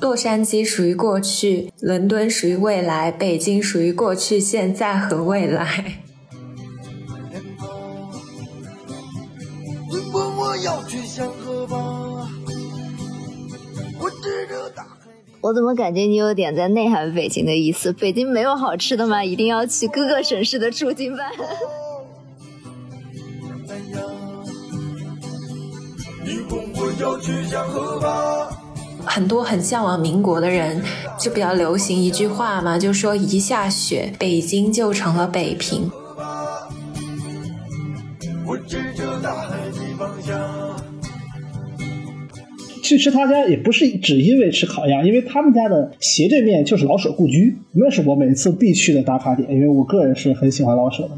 洛杉矶属于过去，伦敦属于未来，北京属于过去、现在和未来。我怎么感觉你有点在内涵北京的意思？北京没有好吃的吗？一定要去各个省市的驻京办？很多很向往民国的人，就比较流行一句话嘛，就说一下雪，北京就成了北平。去吃他家也不是只因为吃烤鸭，因为他们家的斜对面就是老舍故居，那是我每次必去的打卡点，因为我个人是很喜欢老舍的。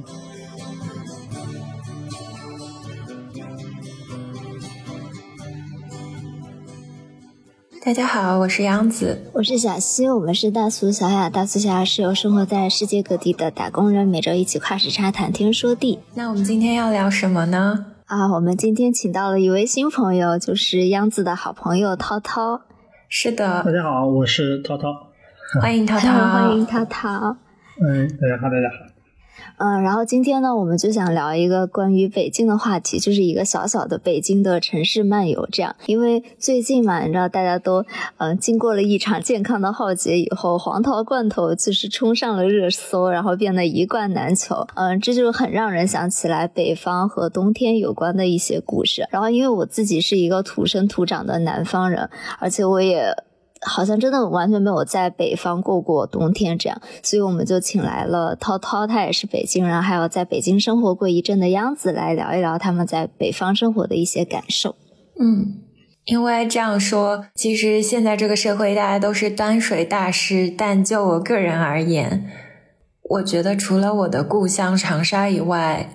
大家好，我是杨子，我是小溪，我们是大俗小雅。大俗小雅是由生活在世界各地的打工人每周一起跨时差谈天说地。那我们今天要聊什么呢？啊，我们今天请到了一位新朋友，就是央子的好朋友涛涛。是的，大家好，我是涛涛，欢迎涛涛，欢迎涛涛。嗯，大家好，大家好。嗯，然后今天呢，我们就想聊一个关于北京的话题，就是一个小小的北京的城市漫游。这样，因为最近嘛，你知道，大家都嗯，经过了一场健康的浩劫以后，黄桃罐头就是冲上了热搜，然后变得一罐难求。嗯，这就很让人想起来北方和冬天有关的一些故事。然后，因为我自己是一个土生土长的南方人，而且我也。好像真的完全没有在北方过过冬天，这样，所以我们就请来了涛涛，他也是北京人，还有在北京生活过一阵的央子来聊一聊他们在北方生活的一些感受。嗯，因为这样说，其实现在这个社会大家都是端水大师，但就我个人而言，我觉得除了我的故乡长沙以外。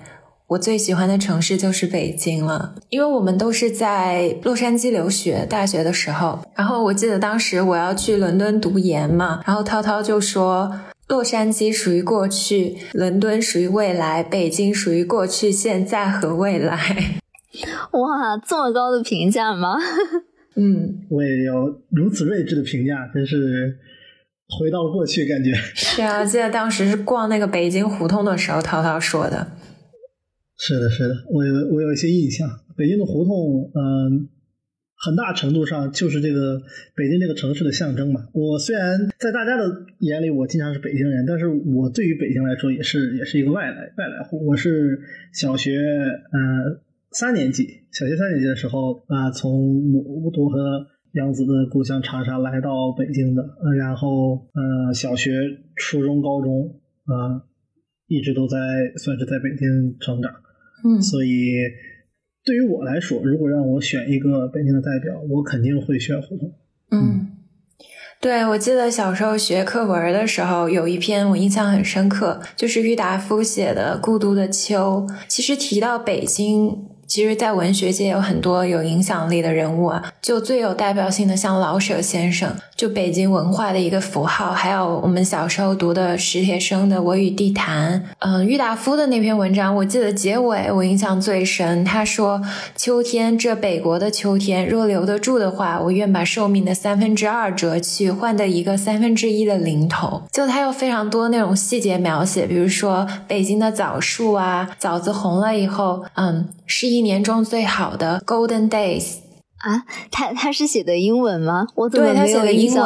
我最喜欢的城市就是北京了，因为我们都是在洛杉矶留学大学的时候。然后我记得当时我要去伦敦读研嘛，然后涛涛就说洛杉矶属于过去，伦敦属于未来，北京属于过去、现在和未来。哇，这么高的评价吗？嗯，我也有如此睿智的评价，真是回到了过去感觉。是啊，记得当时是逛那个北京胡同的时候，涛涛说的。是的，是的，我有我有一些印象。北京的胡同，嗯，很大程度上就是这个北京这个城市的象征嘛。我虽然在大家的眼里我经常是北京人，但是我对于北京来说也是也是一个外来外来户。我是小学呃三年级，小学三年级的时候啊，从我读和杨子的故乡长沙来到北京的，然后呃小学、初中、高中啊，一直都在算是在北京成长。嗯，所以对于我来说，如果让我选一个北京的代表，我肯定会选胡同。嗯，对，我记得小时候学课文的时候，有一篇我印象很深刻，就是郁达夫写的《孤独的秋》。其实提到北京。其实，在文学界有很多有影响力的人物啊，就最有代表性的，像老舍先生，就北京文化的一个符号。还有我们小时候读的史铁生的《我与地坛》，嗯，郁达夫的那篇文章，我记得结尾我印象最深。他说：“秋天，这北国的秋天，若留得住的话，我愿把寿命的三分之二折去，换得一个三分之一的零头。”就他有非常多那种细节描写，比如说北京的枣树啊，枣子红了以后，嗯。是一年中最好的 Golden Days 啊！他他是写的英文吗？我怎么没有印象？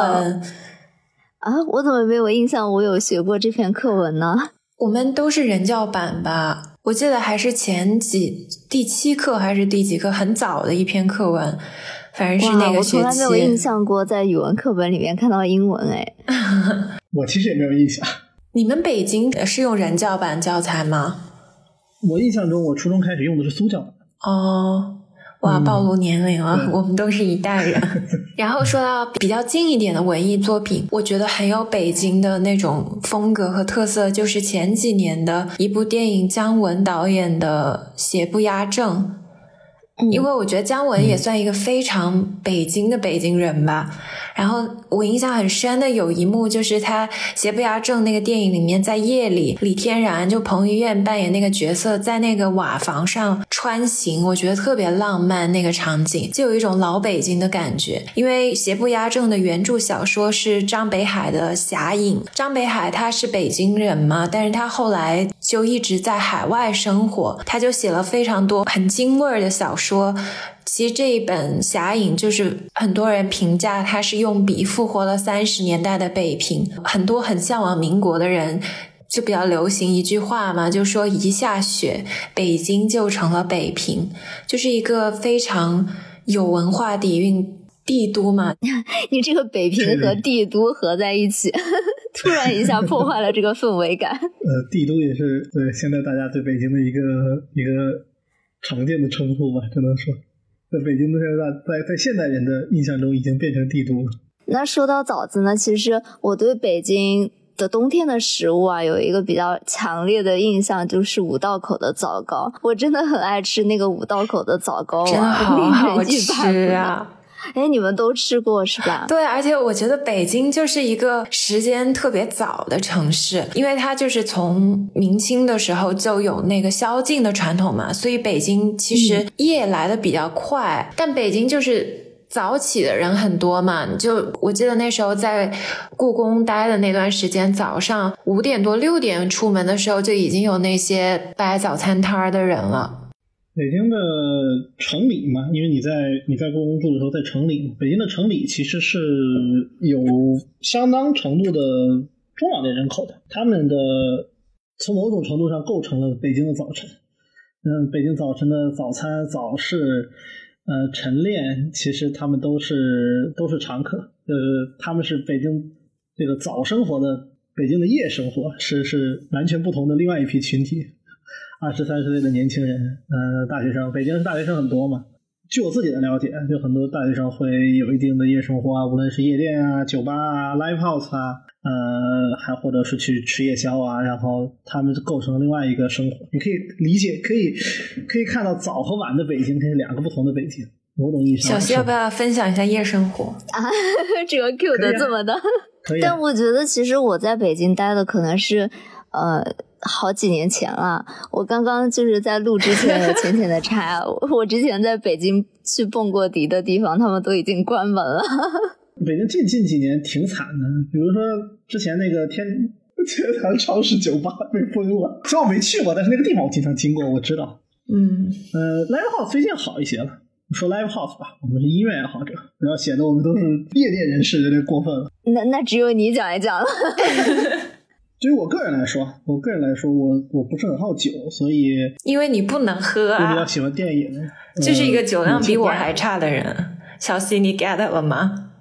啊，我怎么没有印象？我有学过这篇课文呢？我们都是人教版吧？我记得还是前几第七课还是第几课，很早的一篇课文，反正是那个学期。我从来没有印象过在语文课本里面看到英文哎。我其实也没有印象。你们北京是用人教版教材吗？我印象中，我初中开始用的是苏教的。哦，哇，暴露年龄了，我们都是一代人。然后说到比较近一点的文艺作品，我觉得很有北京的那种风格和特色，就是前几年的一部电影，姜文导演的《邪不压正》。因为我觉得姜文也算一个非常北京的北京人吧。然后我印象很深的有一幕，就是他《邪不压正》那个电影里面，在夜里，李天然就彭于晏扮演那个角色，在那个瓦房上穿行，我觉得特别浪漫，那个场景就有一种老北京的感觉。因为《邪不压正》的原著小说是张北海的《侠影》，张北海他是北京人嘛，但是他后来就一直在海外生活，他就写了非常多很京味儿的小说。其实这一本《侠影》就是很多人评价它是用笔复活了三十年代的北平，很多很向往民国的人就比较流行一句话嘛，就说一下雪，北京就成了北平，就是一个非常有文化底蕴帝都嘛。你这个北平和帝都合在一起，突然一下 破坏了这个氛围感。呃，帝都也是对现在大家对北京的一个一个常见的称呼吧，只能说。在北京的现在，在在现代人的印象中，已经变成帝都了。那说到枣子呢，其实我对北京的冬天的食物啊，有一个比较强烈的印象，就是五道口的枣糕。我真的很爱吃那个五道口的枣糕，真好 好吃啊！哎，你们都吃过是吧？对，而且我觉得北京就是一个时间特别早的城市，因为它就是从明清的时候就有那个宵禁的传统嘛，所以北京其实夜来的比较快。但北京就是早起的人很多嘛，就我记得那时候在故宫待的那段时间，早上五点多六点出门的时候，就已经有那些摆早餐摊儿的人了。北京的城里嘛，因为你在你在故宫住的时候在城里，北京的城里其实是有相当程度的中老年人口的，他们的从某种程度上构成了北京的早晨。嗯，北京早晨的早餐、早市、呃晨练，其实他们都是都是常客。呃，他们是北京这个早生活的，北京的夜生活是是完全不同的另外一批群体。二十三十岁的年轻人，呃，大学生，北京是大学生很多嘛。据我自己的了解，就很多大学生会有一定的夜生活啊，无论是夜店啊、酒吧啊、live house 啊，呃，还或者是去吃夜宵啊，然后他们构成另外一个生活。你可以理解，可以可以看到早和晚的北京，它是两个不同的北京。某种意义上，小西要不要分享一下夜生活 啊？这个 Q 的这么的，但我觉得其实我在北京待的可能是呃。好几年前了，我刚刚就是在录之前有浅浅的查，我之前在北京去蹦过迪的地方，他们都已经关门了。北京近近几年挺惨的，比如说之前那个天天坛超市酒吧被封了，虽然我没去过，但是那个地方我经常经过，我知道。嗯，呃，Live House 最近好一些了。说 Live House 吧，我们是音乐爱好者，不要显得我们都是夜店人士有点过分了。那那只有你讲一讲了。对于我个人来说，我个人来说，我我不是很好酒，所以因为你不能喝啊。我比较喜欢电影，就是一个酒量比我还差的人。小 C，你 get 了吗？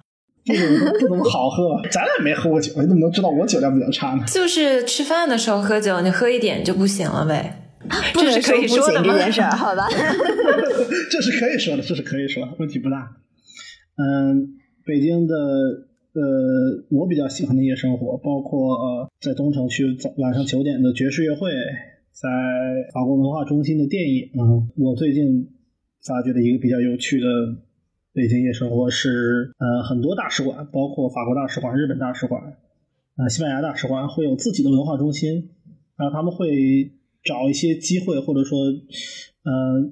不怎么不怎么好喝，咱俩没喝过酒，你怎么能知道我酒量比较差呢？就是吃饭的时候喝酒，你喝一点就不行了呗。这是可以说的这件事儿，好吧？这是可以说的，这是可以说，问题不大。嗯，北京的。呃，我比较喜欢的夜生活，包括呃，在东城区早晚上九点的爵士乐会，在法国文化中心的电影。我最近发掘的一个比较有趣的北京夜生活是，呃，很多大使馆，包括法国大使馆、日本大使馆、啊，西班牙大使馆，会有自己的文化中心，然后他们会找一些机会，或者说，呃。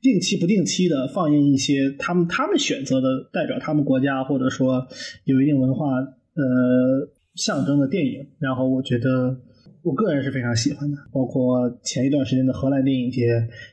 定期不定期的放映一些他们他们选择的代表他们国家或者说有一定文化呃象征的电影，然后我觉得我个人是非常喜欢的，包括前一段时间的荷兰电影节，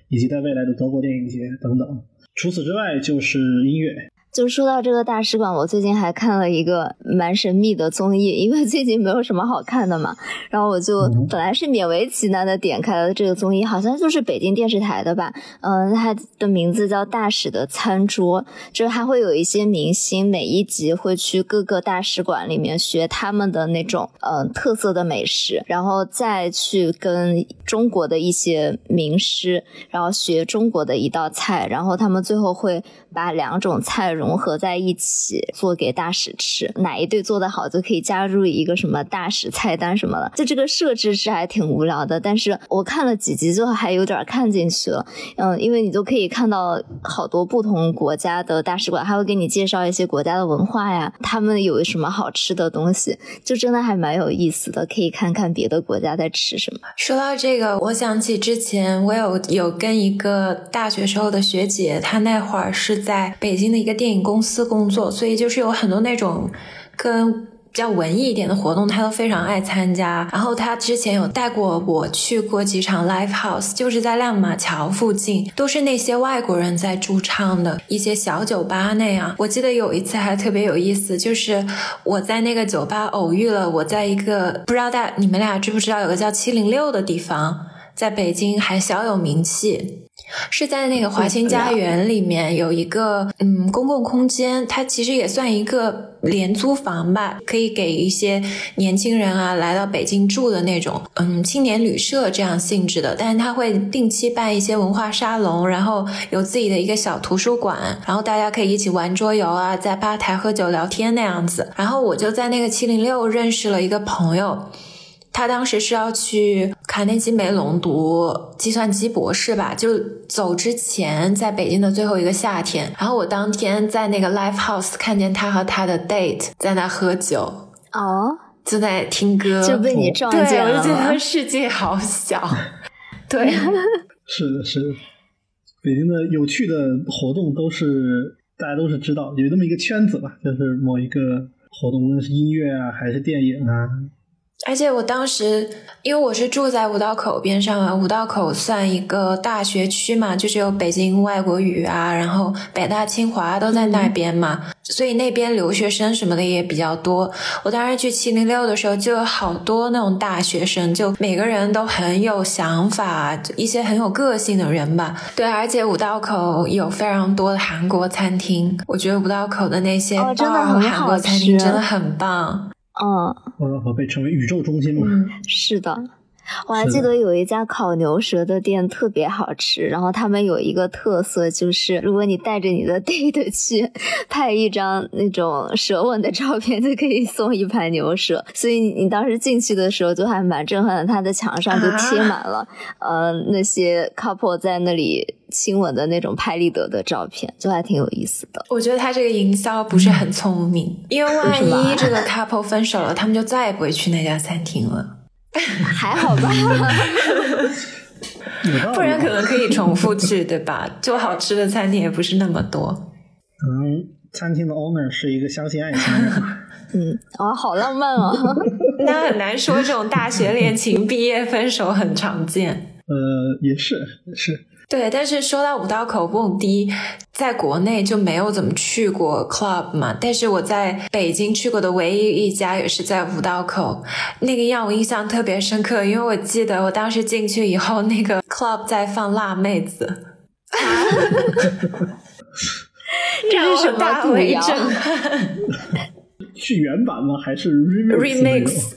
以及在未来的德国电影节等等。除此之外就是音乐。就说到这个大使馆，我最近还看了一个蛮神秘的综艺，因为最近没有什么好看的嘛，然后我就本来是勉为其难的点开了这个综艺，好像就是北京电视台的吧，嗯，它的名字叫《大使的餐桌》，就是还会有一些明星每一集会去各个大使馆里面学他们的那种嗯特色的美食，然后再去跟中国的一些名师，然后学中国的一道菜，然后他们最后会把两种菜融。合在一起做给大使吃，哪一对做的好就可以加入一个什么大使菜单什么的。就这个设置是还挺无聊的，但是我看了几集之后还有点看进去了。嗯，因为你就可以看到好多不同国家的大使馆，还会给你介绍一些国家的文化呀，他们有什么好吃的东西，就真的还蛮有意思的，可以看看别的国家在吃什么。说到这个，我想起之前我有有跟一个大学时候的学姐，她那会儿是在北京的一个电影公司工作，所以就是有很多那种跟。比较文艺一点的活动，他都非常爱参加。然后他之前有带过我去过几场 live house，就是在亮马桥附近，都是那些外国人在驻唱的一些小酒吧那样。我记得有一次还特别有意思，就是我在那个酒吧偶遇了我在一个不知道大你们俩知不知道有个叫七零六的地方，在北京还小有名气。是在那个华清家园里面有一个嗯公共空间，它其实也算一个廉租房吧，可以给一些年轻人啊来到北京住的那种嗯青年旅社这样性质的。但是它会定期办一些文化沙龙，然后有自己的一个小图书馆，然后大家可以一起玩桌游啊，在吧台喝酒聊天那样子。然后我就在那个七零六认识了一个朋友。他当时是要去卡内基梅隆读计算机博士吧，就走之前在北京的最后一个夏天，然后我当天在那个 live house 看见他和他的 date 在那喝酒，哦，就在听歌，就被你撞见了，我就觉得世界好小，对，是的，是的，北京的有趣的活动都是大家都是知道，有这么一个圈子吧，就是某一个活动，无论是音乐啊还是电影啊。而且我当时，因为我是住在五道口边上啊，五道口算一个大学区嘛，就是有北京外国语啊，然后北大、清华都在那边嘛，所以那边留学生什么的也比较多。我当时去七零六的时候，就有好多那种大学生，就每个人都很有想法，一些很有个性的人吧。对，而且五道口有非常多的韩国餐厅，我觉得五道口的那些韩国餐厅真的很棒。嗯，我被称为宇宙中心嘛？是的，我还记得有一家烤牛舌的店特别好吃，然后他们有一个特色就是，如果你带着你的 date 去拍一张那种舌吻的照片，就可以送一盘牛舌。所以你当时进去的时候就还蛮震撼的，他的墙上就贴满了呃那些 couple 在那里。亲吻的那种拍立得的照片，就还挺有意思的。我觉得他这个营销不是很聪明，因为 万一这个 couple 分手了，他们就再也不会去那家餐厅了。还好吧，不然可能可以重复去，对吧？就好吃的餐厅也不是那么多。可能餐厅的 owner 是一个相信爱情的。嗯，啊，好浪漫哦。那很难说，这种大学恋情毕业分手很常见。呃，也是，是。对，但是说到五道口蹦迪，在国内就没有怎么去过 club 嘛。但是我在北京去过的唯一一家也是在五道口，那个让我印象特别深刻，因为我记得我当时进去以后，那个 club 在放辣妹子，这是什么大为震撼？是原版吗？还是 remix？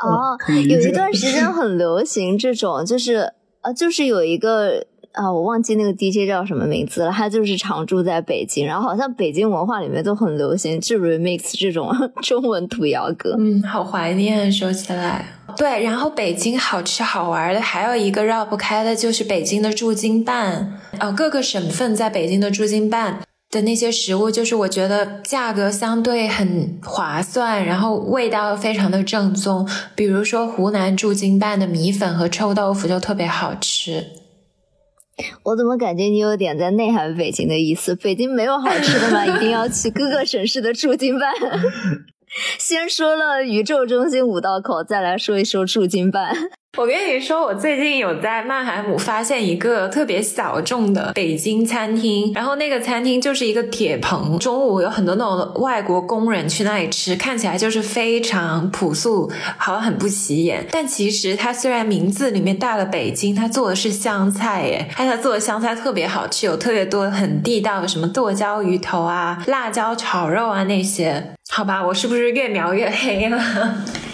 哦，有一段时间很流行这种，就是呃，就是有一个。啊，我忘记那个 DJ 叫什么名字了。他就是常住在北京，然后好像北京文化里面都很流行这 remix 这种 中文土谣歌。嗯，好怀念，说起来。对，然后北京好吃好玩的还有一个绕不开的就是北京的驻京办。啊，各个省份在北京的驻京办的那些食物，就是我觉得价格相对很划算，然后味道非常的正宗。比如说湖南驻京办的米粉和臭豆腐就特别好吃。我怎么感觉你有点在内涵北京的意思？北京没有好吃的吗？一定要去各个省市的驻京办。先说了宇宙中心五道口，再来说一说驻京办。我跟你说，我最近有在曼海姆发现一个特别小众的北京餐厅，然后那个餐厅就是一个铁棚，中午有很多那种外国工人去那里吃，看起来就是非常朴素，好像很不起眼。但其实它虽然名字里面带了北京，它做的是湘菜，耶，它做的湘菜特别好吃，有特别多很地道的什么剁椒鱼头啊、辣椒炒肉啊那些。好吧，我是不是越描越黑了？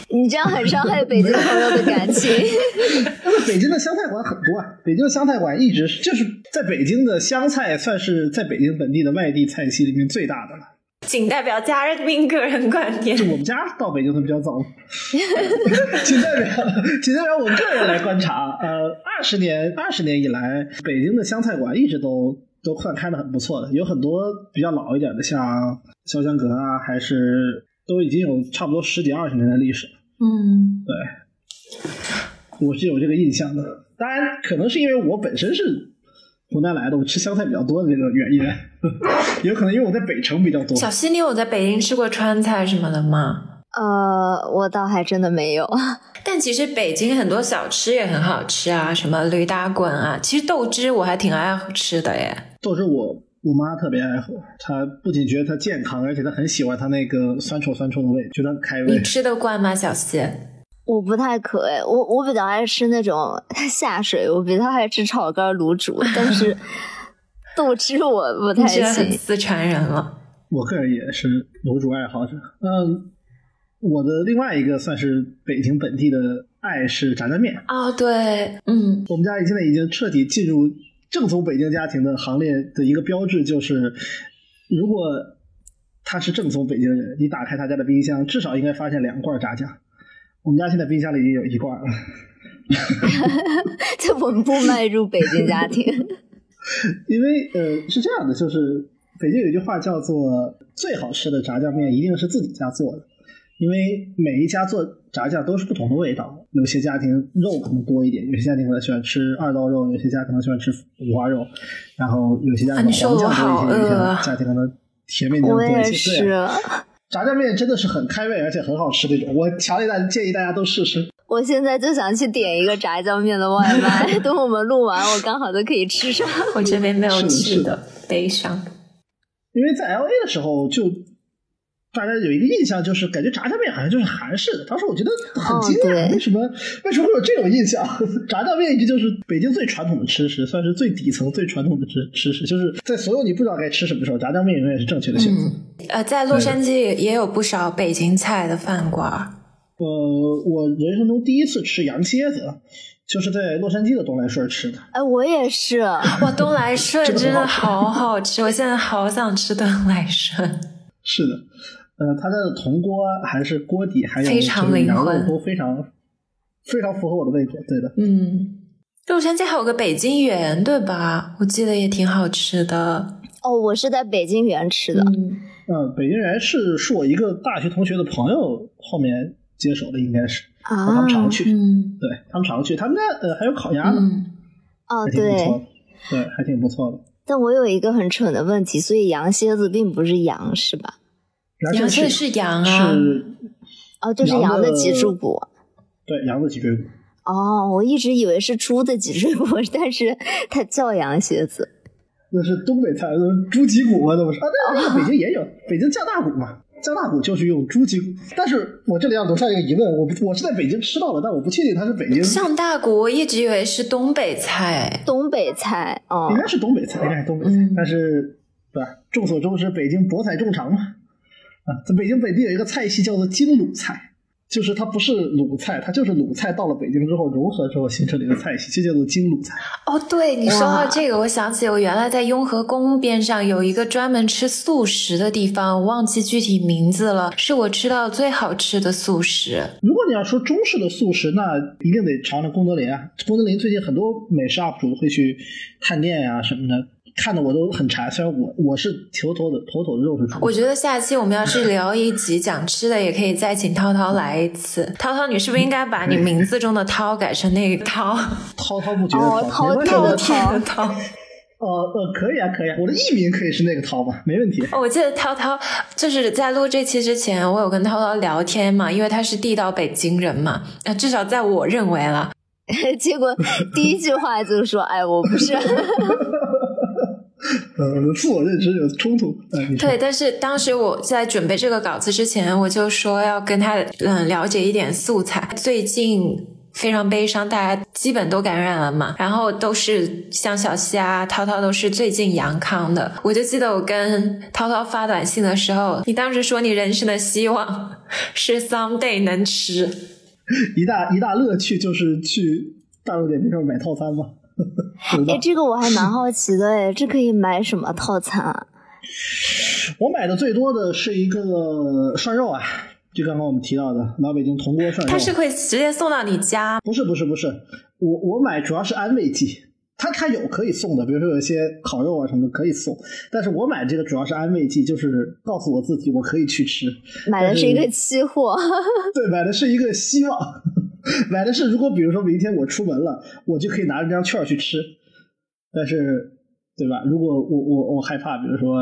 你这样很伤害北京朋友的感情。但是北京的湘菜馆很多啊，北京的湘菜馆一直就是在北京的湘菜算是在北京本地的外地菜系里面最大的了。仅代表嘉宾个人观点。就我们家到北京的比较早，仅代表仅代表我个人来观察。呃，二十年二十年以来，北京的湘菜馆一直都都算开的很不错的，有很多比较老一点的，像潇湘阁啊，还是都已经有差不多十几二十年的历史。嗯，对，我是有这个印象的。当然，可能是因为我本身是湖南来的，我吃湘菜比较多的这个原因，也 有可能因为我在北城比较多。小溪，你有在北京吃过川菜什么的吗？呃，我倒还真的没有。但其实北京很多小吃也很好吃啊，什么驴打滚啊，其实豆汁我还挺爱吃的耶。豆汁我我妈特别爱喝，她不仅觉得它健康，而且她很喜欢它那个酸臭酸臭的味，觉得很开胃。你吃得惯吗，小西？我不太可哎，我我比较爱吃那种 下水，我比较爱吃炒肝、卤煮，但是 豆汁我不太行。四川人了。我个人也是卤煮爱好者。嗯，我的另外一个算是北京本地的爱是炸酱面。哦，对，嗯，我们家现在已经彻底进入正宗北京家庭的行列的一个标志，就是如果他是正宗北京人，你打开他家的冰箱，至少应该发现两罐炸酱。我们家现在冰箱里已经有一罐了，在稳步迈入北京家庭。因为呃是这样的，就是北京有一句话叫做“最好吃的炸酱面一定是自己家做的”，因为每一家做炸酱都是不同的味道，有些家庭肉可能多一点，有些家庭可能喜欢吃二刀肉，有些家可能喜欢吃五花肉，然后有些家可能啊你说黄酱我好多一些，有饿啊些家庭可能甜面酱我多一些。也是对，，炸酱面真的是很开胃，而且很好吃那种，我强烈大建议大家都试试。我现在就想去点一个炸酱面的外卖，等我们录完，我刚好都可以吃上。我这边没有吃的，悲伤。因为在 L A 的时候，就大家有一个印象，就是感觉炸酱面好像就是韩式的。当时我觉得很惊讶，哦为什么 为什么会有这种印象？炸酱面一直就是北京最传统的吃食，算是最底层、最传统的吃吃食，就是在所有你不知道该吃什么的时候，炸酱面永远是正确的选择。嗯，呃，在洛杉矶也有不少北京菜的饭馆。呃，我人生中第一次吃羊蝎子，就是在洛杉矶的东来顺吃的。哎，我也是。哇，东来顺真的好好吃，我现在好想吃东来顺。是的，呃，它的铜锅还是锅底，还有非常灵这个羊肉魂都非常非常符合我的胃口。对的，嗯，洛杉矶还有个北京园，对吧？我记得也挺好吃的。哦，我是在北京园吃的。嗯，呃，北京园是是我一个大学同学的朋友后面接手的，应该是啊他啊们，常去，嗯对他们常去，他们那呃还有烤鸭呢，嗯，哦对，对，还挺不错的。但我有一个很蠢的问题，所以羊蝎子并不是羊是吧？羊蝎蝎是羊啊是哦，就是羊羊的的脊柱骨。对羊的脊椎骨。哦，我一直以为是猪的脊椎骨，但是它叫羊蝎子。那是东北菜，那猪脊骨嘛，那不是啊？那那北京也有，北京酱大骨嘛，酱大骨就是用猪脊骨。但是我这里要留下一个疑问，我不我是在北京吃到了，但我不确定它是北京，酱大骨，我一直以为是东北菜。东北菜，哦应，该是东北菜，应该是东北菜。嗯但是对吧？众所周知，北京博采众长嘛，啊，在北京本地有一个菜系叫做京鲁菜。就是它不是鲁菜，它就是鲁菜到了北京之后融合之后形成的一个菜系，就叫做京鲁菜。哦，对你说到这个，我想起我原来在雍和宫边上有一个专门吃素食的地方，我忘记具体名字了，是我吃到最好吃的素食。如果你要说中式的素食，那一定得尝尝功德林啊！功德林最近很多美食 UP 主会去探店呀、什么的，看的我都很馋。虽然我我是头头的头头的肉是猪，我觉得下期我们要是聊一集讲吃的，也可以再请涛涛来一次。涛涛，你是不是应该把你名字中的涛改成那个涛？滔滔不绝的哦滔，没关系滔滔我的涛。呃呃，可以啊，可以啊，我的艺名可以是那个涛嘛，没问题。哦，我记得涛涛就是在录这期之前，我有跟涛涛聊天嘛，因为他是地道北京人嘛，啊，至少在我认为了，结果第一句话就说：“哎，我不是。呃，自我认知有冲突。对，但是当时我在准备这个稿子之前，我就说要跟他嗯了解一点素材。最近非常悲伤，大家基本都感染了嘛。然后都是像小西啊、涛涛都是最近阳康的。我就记得我跟涛涛发短信的时候，你当时说你人生的希望是 someday 能吃，一大一大乐趣就是去大众点评上买套餐嘛。哎，这个我还蛮好奇的哎，这可以买什么套餐啊？我买的最多的是一个涮肉啊。就刚刚我们提到的老北京铜锅涮肉，它是会直接送到你家？不是不是不是，我我买主要是安慰剂，它它有可以送的，比如说有一些烤肉啊什么的可以送，但是我买这个主要是安慰剂，就是告诉我自己我可以去吃。买的是一个期货，对，买的是一个希望，买的是如果比如说明天我出门了，我就可以拿着这张券去吃，但是对吧？如果我我我害怕，比如说。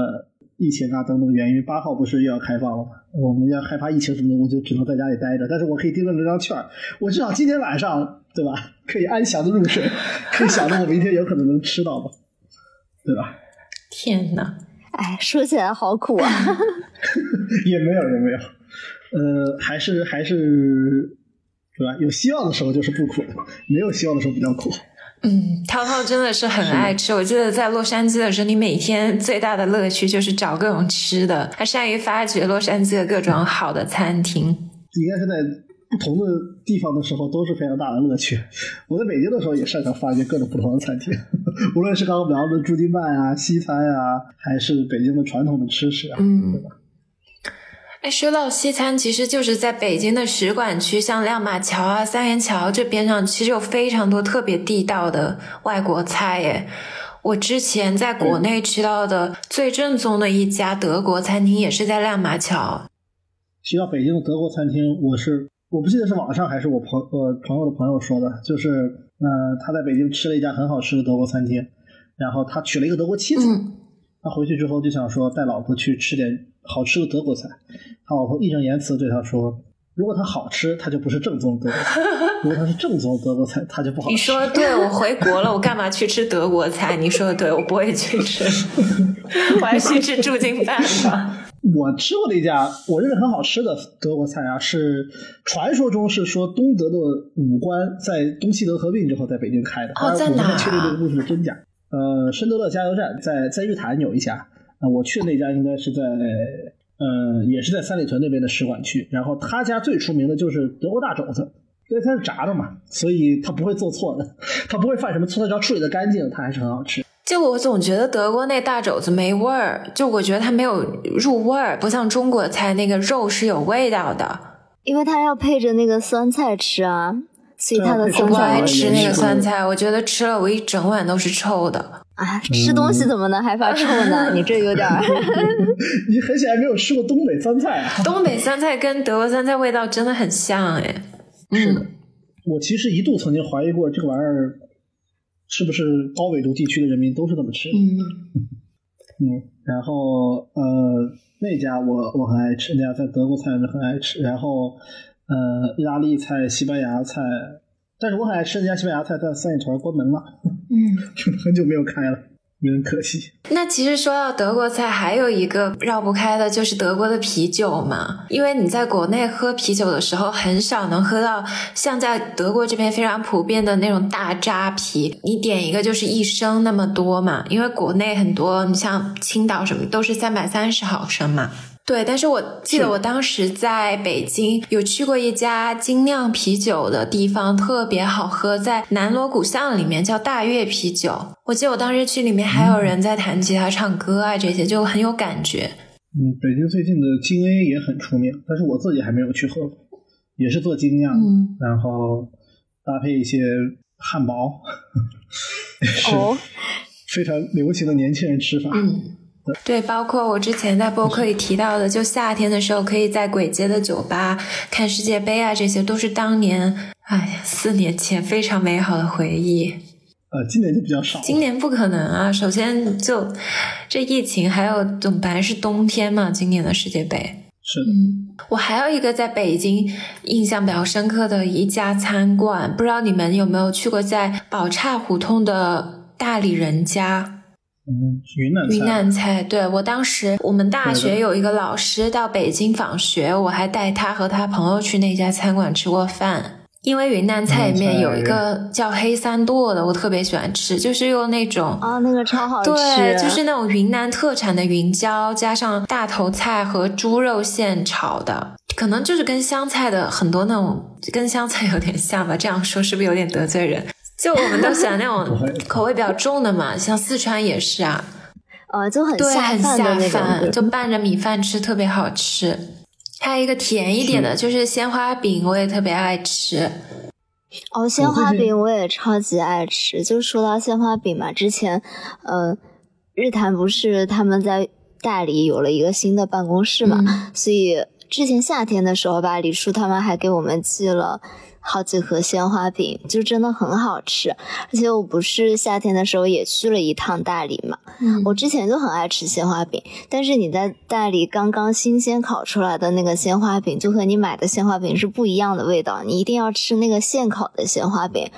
疫情啊等等原因，八号不是又要开放了吗？我们要害怕疫情什么的，我就只能在家里待着。但是我可以盯着那张券我至少今天晚上，对吧？可以安详的入睡，可以想着我明天有可能能吃到吧，对吧？天哪，哎，说起来好苦啊！也没有，也没有，呃，还是还是，对吧？有希望的时候就是不苦的，没有希望的时候比较苦。嗯，涛涛真的是很爱吃。我记得在洛杉矶的时候，你每天最大的乐趣就是找各种吃的。他善于发掘洛杉矶的各种好的餐厅。应该是在不同的地方的时候都是非常大的乐趣。我在北京的时候也擅长发掘各种不同的餐厅，无论是刚刚聊的驻京办啊、西餐啊，还是北京的传统的吃食啊，对吧？哎，说到西餐，其实就是在北京的使馆区，像亮马桥啊、三元桥这边上，其实有非常多特别地道的外国菜。耶。我之前在国内吃到的最正宗的一家德国餐厅，也是在亮马桥。提到北京的德国餐厅，我是我不记得是网上还是我朋呃朋友的朋友说的，就是呃他在北京吃了一家很好吃的德国餐厅，然后他娶了一个德国妻子，他回去之后就想说带老婆去吃点。好吃的德国菜，他老婆义正言辞对他说：“如果它好吃，它就不是正宗德国菜；如果它是正宗德国菜，它就不好吃。”你说的对，我回国了，我干嘛去吃德国菜？你说的对，我不会去吃，我还去吃驻京饭吧。我吃过的一家我认为很好吃的德国菜啊，是传说中是说东德的武官在东西德合并之后在北京开的。哦，在哪？确定这个故事的真假？呃，申德勒加油站在在日坛有一家。我去的那家应该是在，呃，也是在三里屯那边的使馆区。然后他家最出名的就是德国大肘子，因为它是炸的嘛，所以他不会做错的，他不会犯什么错，他只要处理的干净，它还是很好吃。就我总觉得德国那大肘子没味儿，就我觉得它没有入味儿，不像中国菜那个肉是有味道的，因为它要配着那个酸菜吃啊，所以它的酸菜。我爱吃那个酸菜，我觉得吃了我一整碗都是臭的。啊，吃东西怎么能害怕臭呢？你这有点儿。你很显然没有吃过东北酸菜啊。东北酸菜跟德国酸菜味道真的很像哎。是的，我其实一度曾经怀疑过这个玩意儿是不是高纬度地区的人民都是这么吃的。嗯。嗯，然后呃，那家我我很爱吃，那家在德国菜里很爱吃。然后呃，意大利菜、西班牙菜。但是我很爱吃那家西班牙菜，但三里屯关门了，嗯，很久没有开了，有点可惜。那其实说到德国菜，还有一个绕不开的就是德国的啤酒嘛，因为你在国内喝啤酒的时候，很少能喝到像在德国这边非常普遍的那种大扎啤，你点一个就是一升那么多嘛，因为国内很多，你像青岛什么都是三百三十毫升嘛。对，但是我记得我当时在北京有去过一家精酿啤酒的地方，特别好喝，在南锣鼓巷里面叫大悦啤酒。我记得我当时去里面还有人在弹吉他、唱歌啊，这些就很有感觉。嗯，北京最近的金 A 也很出名，但是我自己还没有去喝过，也是做精酿，然后搭配一些汉堡，哦，非常流行的年轻人吃法。嗯。对，包括我之前在播客里提到的，就夏天的时候可以在簋街的酒吧看世界杯啊，这些都是当年，哎呀，四年前非常美好的回忆。呃，今年就比较少。今年不可能啊！首先就这疫情，还有本来是冬天嘛，今年的世界杯。是。嗯，我还有一个在北京印象比较深刻的一家餐馆，不知道你们有没有去过，在宝刹胡同的大理人家。嗯，云南云南菜，对我当时我们大学有一个老师到北京访学，我还带他和他朋友去那家餐馆吃过饭。因为云南菜里面有一个叫黑三剁的，我特别喜欢吃，就是用那种啊，那个超好吃，对，就是那种云南特产的云椒，加上大头菜和猪肉馅炒的，可能就是跟湘菜的很多那种跟湘菜有点像吧。这样说是不是有点得罪人？就我们都喜欢那种 口味比较重的嘛，像四川也是啊，呃，就很对，很下饭，就拌着米饭吃特别好吃。还有一个甜一点的，就是鲜花饼，我也特别爱吃。哦，鲜花饼我也超级爱吃。就说到鲜花饼嘛，之前，呃，日坛不是他们在大理有了一个新的办公室嘛，所以之前夏天的时候吧，李叔他们还给我们寄了。好几盒鲜花饼，就真的很好吃。而且我不是夏天的时候也去了一趟大理嘛，我之前就很爱吃鲜花饼。但是你在大理刚刚新鲜烤出来的那个鲜花饼，就和你买的鲜花饼是不一样的味道。你一定要吃那个现烤的鲜花饼，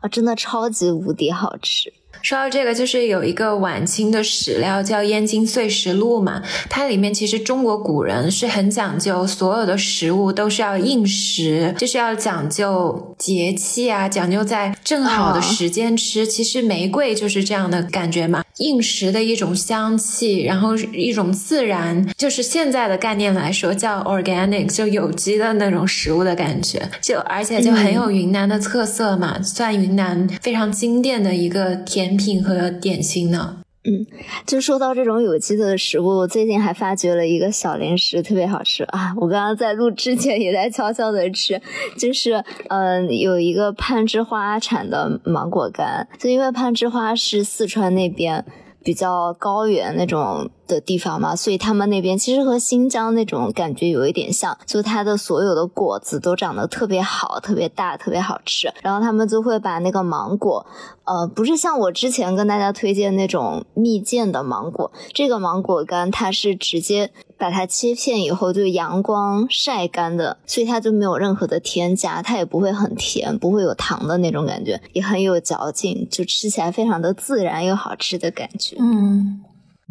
啊，真的超级无敌好吃。说到这个，就是有一个晚清的史料叫《燕京岁时录》嘛，它里面其实中国古人是很讲究，所有的食物都是要应时，就是要讲究节气啊，讲究在正好的时间吃。其实玫瑰就是这样的感觉嘛，应时的一种香气，然后一种自然，就是现在的概念来说叫 organic，就有机的那种食物的感觉，就而且就很有云南的特色嘛，算云南非常经典的一个甜。甜品和点心呢？嗯，就说到这种有机的食物，我最近还发掘了一个小零食，特别好吃啊！我刚刚在录之前也在悄悄的吃，就是嗯，有一个攀枝花产的芒果干，就因为攀枝花是四川那边。比较高原那种的地方嘛，所以他们那边其实和新疆那种感觉有一点像，就它的所有的果子都长得特别好，特别大，特别好吃。然后他们就会把那个芒果，呃，不是像我之前跟大家推荐那种蜜饯的芒果，这个芒果干它是直接。把它切片以后就阳光晒干的，所以它就没有任何的添加，它也不会很甜，不会有糖的那种感觉，也很有嚼劲，就吃起来非常的自然又好吃的感觉。嗯，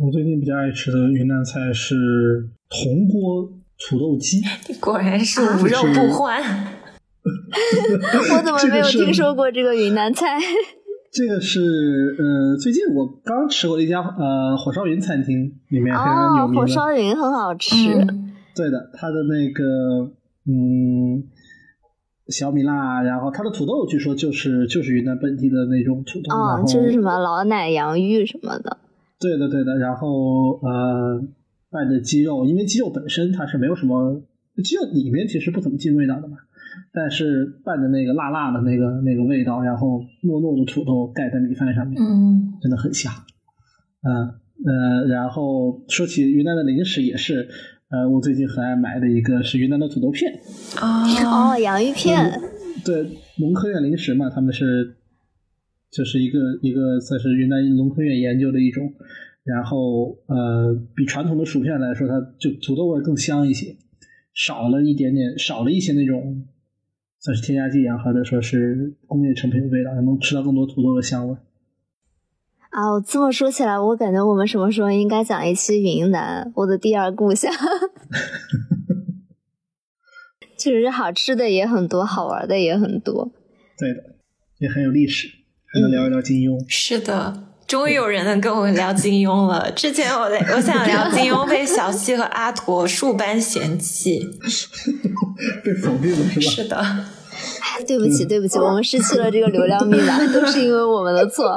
我最近比较爱吃的云南菜是铜锅土豆鸡，你果然是无肉不欢。我怎么没有听说过这个云南菜？这个是呃，最近我刚吃过的一家呃火烧云餐厅，里面非常有名的火烧云很好吃。对的，它的那个嗯小米辣，然后它的土豆据说就是就是云南本地的那种土豆，嗯，就是什么老奶洋芋什么的。对的，对的，然后呃拌的鸡肉，因为鸡肉本身它是没有什么，鸡肉里面其实不怎么进味道的嘛。但是拌的那个辣辣的那个那个味道，然后糯糯的土豆盖在米饭上面，嗯，真的很香。嗯呃，然后说起云南的零食也是，呃，我最近很爱买的一个是云南的土豆片。哦，洋芋片。对，农科院零食嘛，他们是就是一个一个算是云南农科院研究的一种，然后呃，比传统的薯片来说，它就土豆味更香一些，少了一点点，少了一些那种。算是添加剂啊，或者说是工业成品的味道，能吃到更多土豆的香味。啊，我这么说起来，我感觉我们什么时候应该讲一期云南，我的第二故乡。确实好吃的也很多，好玩的也很多。对的，也很有历史，还能聊一聊金庸。是的。终于有人能跟我聊金庸了。之前我我想聊金庸，被小溪和阿驼数般嫌弃，被否定了是吧？是的。对不起，对不起，我们失去了这个流量密码，都是因为我们的错。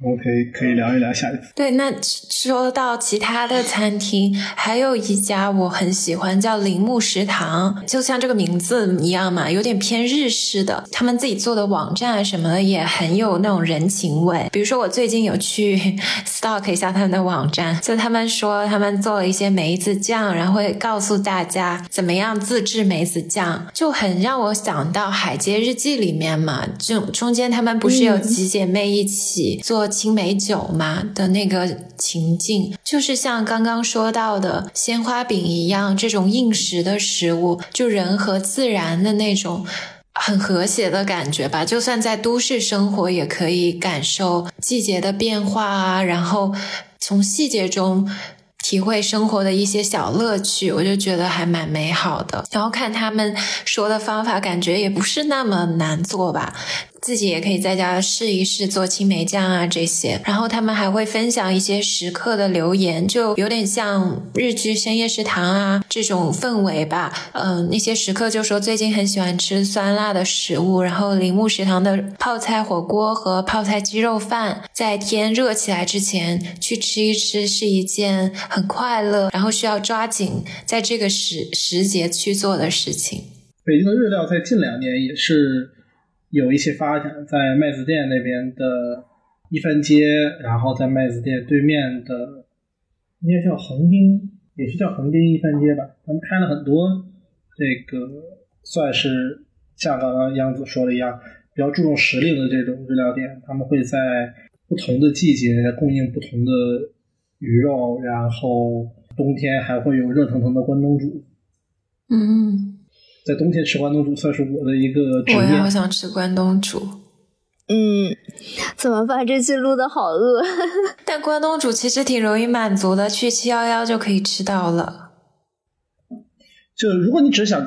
我们可以可以聊一聊下一次。对，那说到其他的餐厅，还有一家我很喜欢，叫铃木食堂，就像这个名字一样嘛，有点偏日式的。他们自己做的网站什么的也很有那种人情味。比如说，我最近有去 stalk 一下他们的网站，就他们说他们做了一些梅子酱，然后会告诉大家怎么样自制梅子酱，就很让我想到《海街日记》里面嘛，就中间他们不是有几姐妹一起做。青梅酒嘛的那个情境，就是像刚刚说到的鲜花饼一样，这种应时的食物，就人和自然的那种很和谐的感觉吧。就算在都市生活，也可以感受季节的变化啊，然后从细节中。体会生活的一些小乐趣，我就觉得还蛮美好的。然后看他们说的方法，感觉也不是那么难做吧。自己也可以在家试一试做青梅酱啊这些，然后他们还会分享一些食客的留言，就有点像日剧深夜食堂啊这种氛围吧。嗯，那些食客就说最近很喜欢吃酸辣的食物，然后铃木食堂的泡菜火锅和泡菜鸡肉饭，在天热起来之前去吃一吃是一件很快乐，然后需要抓紧在这个时时节去做的事情。北京的日料在近两年也是。有一些发展，在麦子店那边的一番街，然后在麦子店对面的应该叫横滨，也是叫横滨一番街吧。他们开了很多这个算是像刚刚央子说的一样，比较注重时令的这种日料店。他们会在不同的季节供应不同的鱼肉，然后冬天还会有热腾腾的关东煮。嗯。在冬天吃关东煮算是我的一个职业。我也好想吃关东煮。嗯，怎么办？这期录的好饿。但关东煮其实挺容易满足的，去七幺幺就可以吃到了。就如果你只想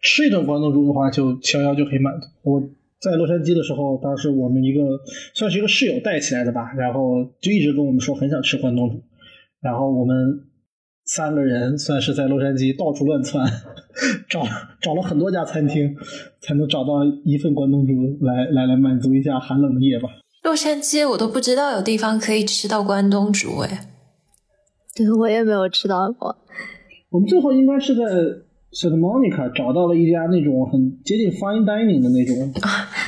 吃一顿关东煮的话，就七幺幺就可以满足。我在洛杉矶的时候，当时我们一个算是一个室友带起来的吧，然后就一直跟我们说很想吃关东煮，然后我们。三个人算是在洛杉矶到处乱窜，找找了很多家餐厅，才能找到一份关东煮来来来满足一下寒冷的夜吧。洛杉矶我都不知道有地方可以吃到关东煮哎，对我也没有吃到过。我们最后应该是在 Santa Monica 找到了一家那种很接近 fine dining 的那种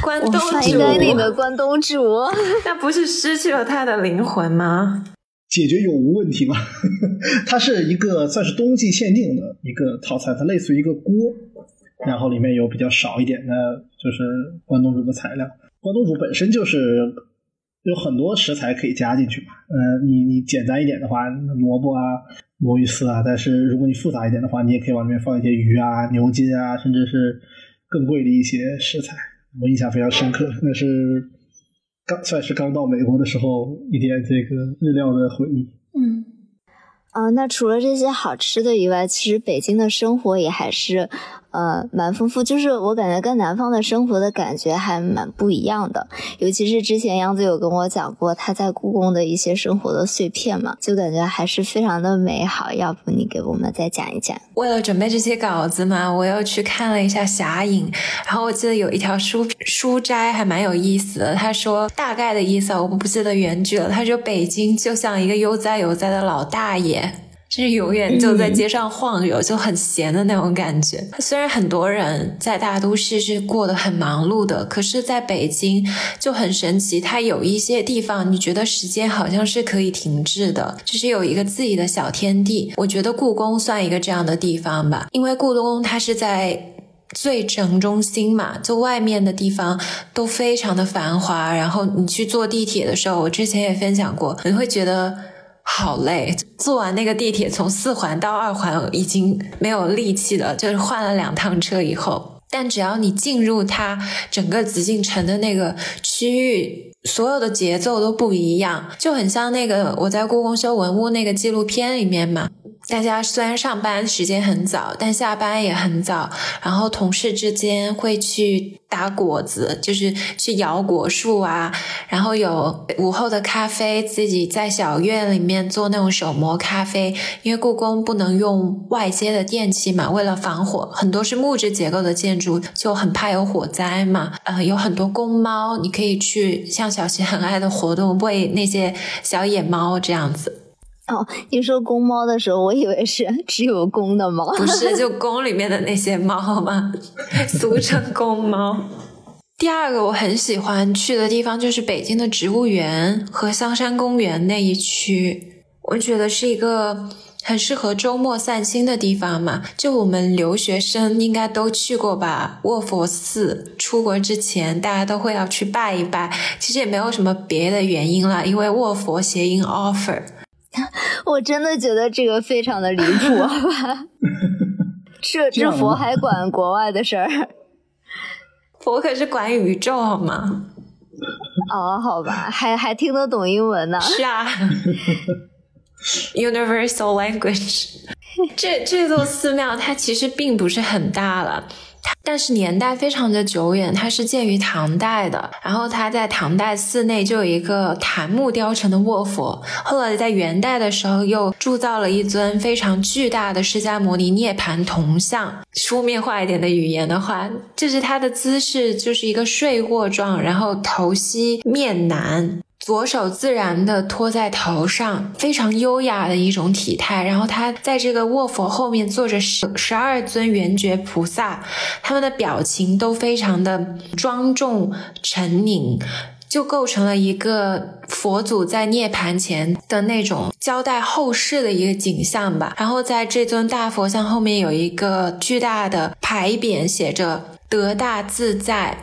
关东煮，fine dining 的关东煮，那不是失去了它的灵魂吗？解决有无问题吗？它是一个算是冬季限定的一个套餐，它类似于一个锅，然后里面有比较少一点的，就是关东煮的材料。关东煮本身就是有很多食材可以加进去嘛。嗯，你你简单一点的话，萝卜啊、魔芋丝啊，但是如果你复杂一点的话，你也可以往里面放一些鱼啊、牛筋啊，甚至是更贵的一些食材。我印象非常深刻，那是。刚算是刚到美国的时候一点这个日料的回忆。嗯，啊，那除了这些好吃的以外，其实北京的生活也还是。呃，蛮丰富，就是我感觉跟南方的生活的感觉还蛮不一样的。尤其是之前杨子有跟我讲过他在故宫的一些生活的碎片嘛，就感觉还是非常的美好。要不你给我们再讲一讲？为了准备这些稿子嘛，我又去看了一下《侠影》，然后我记得有一条书书斋还蛮有意思的。他说大概的意思我不记得原句了。他说北京就像一个悠哉悠哉的老大爷。就是永远就在街上晃悠，就很闲的那种感觉。虽然很多人在大都市是过得很忙碌的，可是在北京就很神奇。它有一些地方，你觉得时间好像是可以停滞的，就是有一个自己的小天地。我觉得故宫算一个这样的地方吧，因为故宫它是在最城中心嘛，就外面的地方都非常的繁华。然后你去坐地铁的时候，我之前也分享过，你会觉得。好累，坐完那个地铁从四环到二环已经没有力气了，就是换了两趟车以后。但只要你进入它整个紫禁城的那个区域，所有的节奏都不一样，就很像那个我在故宫修文物那个纪录片里面嘛。大家虽然上班时间很早，但下班也很早，然后同事之间会去打果子，就是去摇果树啊，然后有午后的咖啡，自己在小院里面做那种手磨咖啡，因为故宫不能用外接的电器嘛，为了防火，很多是木质结构的建筑，就很怕有火灾嘛。呃，有很多公猫，你可以去像小琪很爱的活动，喂那些小野猫这样子。哦，你说公猫的时候，我以为是 只有公的猫，不是就宫里面的那些猫好吗？俗称公猫。第二个我很喜欢去的地方就是北京的植物园和香山公园那一区，我觉得是一个很适合周末散心的地方嘛。就我们留学生应该都去过吧？卧佛寺，出国之前大家都会要去拜一拜。其实也没有什么别的原因了，因为卧佛谐音 offer。我真的觉得这个非常的离谱，好吧？这这佛还管国外的事儿？佛可是管宇宙好吗？哦，好吧，还还听得懂英文呢？是啊。universal language。这这座寺庙它其实并不是很大了。但是年代非常的久远，它是建于唐代的。然后它在唐代寺内就有一个檀木雕成的卧佛。后来在元代的时候又铸造了一尊非常巨大的释迦牟尼涅盘铜像。书面化一点的语言的话，就是它的姿势就是一个睡卧状，然后头西面南。左手自然的托在头上，非常优雅的一种体态。然后他在这个卧佛后面坐着十十二尊圆觉菩萨，他们的表情都非常的庄重沉凝，就构成了一个佛祖在涅盘前的那种交代后事的一个景象吧。然后在这尊大佛像后面有一个巨大的牌匾，写着“得大自在”。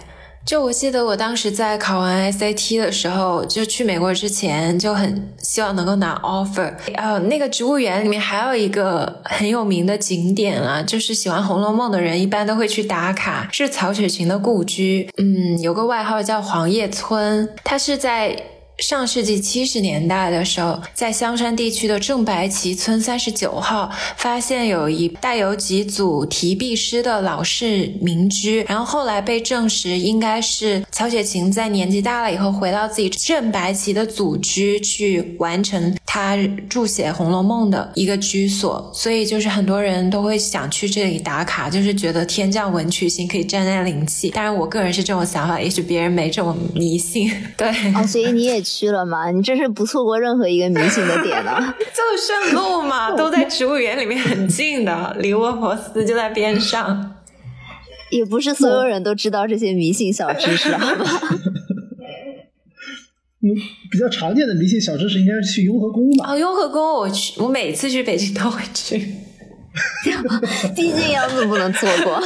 就我记得，我当时在考完 SAT 的时候，就去美国之前就很希望能够拿 offer。呃，那个植物园里面还有一个很有名的景点啊，就是喜欢《红楼梦》的人一般都会去打卡，是曹雪芹的故居。嗯，有个外号叫黄叶村，它是在。上世纪七十年代的时候，在香山地区的正白旗村三十九号，发现有一带有几组题壁诗的老式民居，然后后来被证实应该是曹雪芹在年纪大了以后回到自己正白旗的祖居去完成他注写《红楼梦》的一个居所，所以就是很多人都会想去这里打卡，就是觉得天降文曲星可以沾沾灵气。当然，我个人是这种想法，也许别人没这么迷信。对，哦，所以你也。去了吗？你真是不错过任何一个明星的点呢。就顺路嘛，都在植物园里面很近的，离沃佛斯就在边上。也不是所有人都知道这些迷信小知识，好吧？嗯，比较常见的迷信小知识应该是去雍和宫吧？哦，雍和宫我去，我每次去北京都会去。毕竟样子不能错过。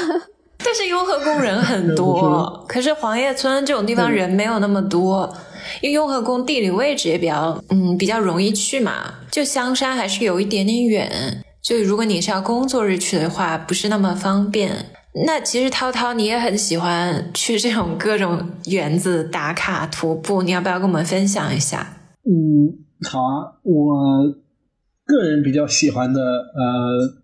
但是雍和宫人很多，可是黄叶村这种地方人没有那么多。因为雍和宫地理位置也比较，嗯，比较容易去嘛。就香山还是有一点点远，就如果你是要工作日去的话，不是那么方便。那其实涛涛你也很喜欢去这种各种园子打卡徒步，你要不要跟我们分享一下？嗯，好啊，我个人比较喜欢的，呃，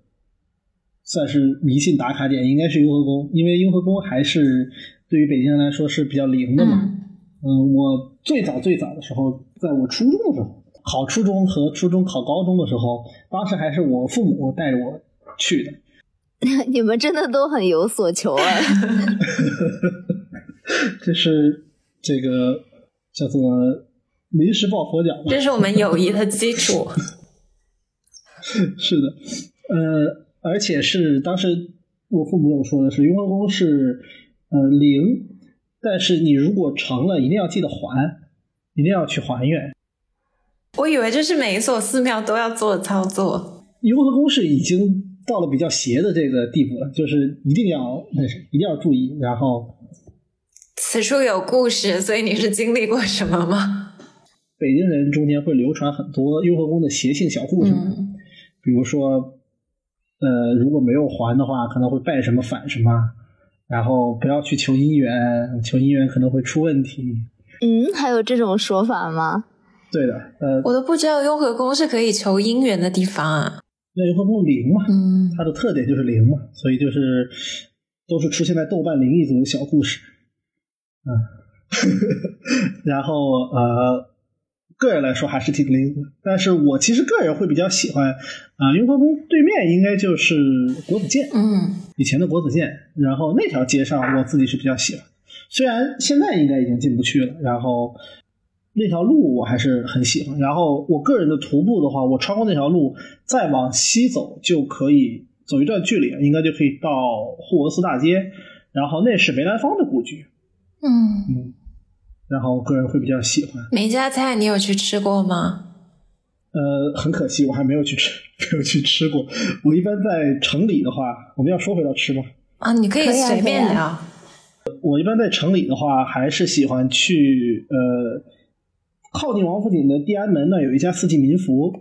算是迷信打卡点，应该是雍和宫，因为雍和宫还是对于北京人来说是比较灵的嘛。嗯，我最早最早的时候，在我初中的时候，考初中和初中考高中的时候，当时还是我父母带着我去的。你们真的都很有所求啊！这是这个叫做临时抱佛脚，这是我们友谊的基础。是的，呃，而且是当时我父母跟我说的是，雍和宫是呃灵。但是你如果成了，一定要记得还，一定要去还愿。我以为这是每一所寺庙都要做的操作。雍和宫是已经到了比较邪的这个地步了，就是一定要那什，一定要注意。然后，此处有故事，所以你是经历过什么吗？北京人中间会流传很多雍和宫的邪性小故事，比如说，呃，如果没有还的话，可能会拜什么反什么。然后不要去求姻缘，求姻缘可能会出问题。嗯，还有这种说法吗？对的，呃，我都不知道雍和宫是可以求姻缘的地方啊。那雍和宫灵嘛，嗯，它的特点就是灵嘛，所以就是都是出现在豆瓣灵异组的小故事。嗯，然后呃。个人来说还是挺灵的，但是我其实个人会比较喜欢啊，雍和宫对面应该就是国子监，嗯，以前的国子监，然后那条街上我自己是比较喜欢，虽然现在应该已经进不去了，然后那条路我还是很喜欢，然后我个人的徒步的话，我穿过那条路再往西走就可以走一段距离，应该就可以到护国寺大街，然后那是梅兰芳的故居，嗯。嗯。然后个人会比较喜欢梅家菜，你有去吃过吗？呃，很可惜，我还没有去吃，没有去吃过。我一般在城里的话，我们要说回到吃吗？啊，你可以随便聊。我一般在城里的话，还是喜欢去呃，靠近王府井的地安门那有一家四季民福。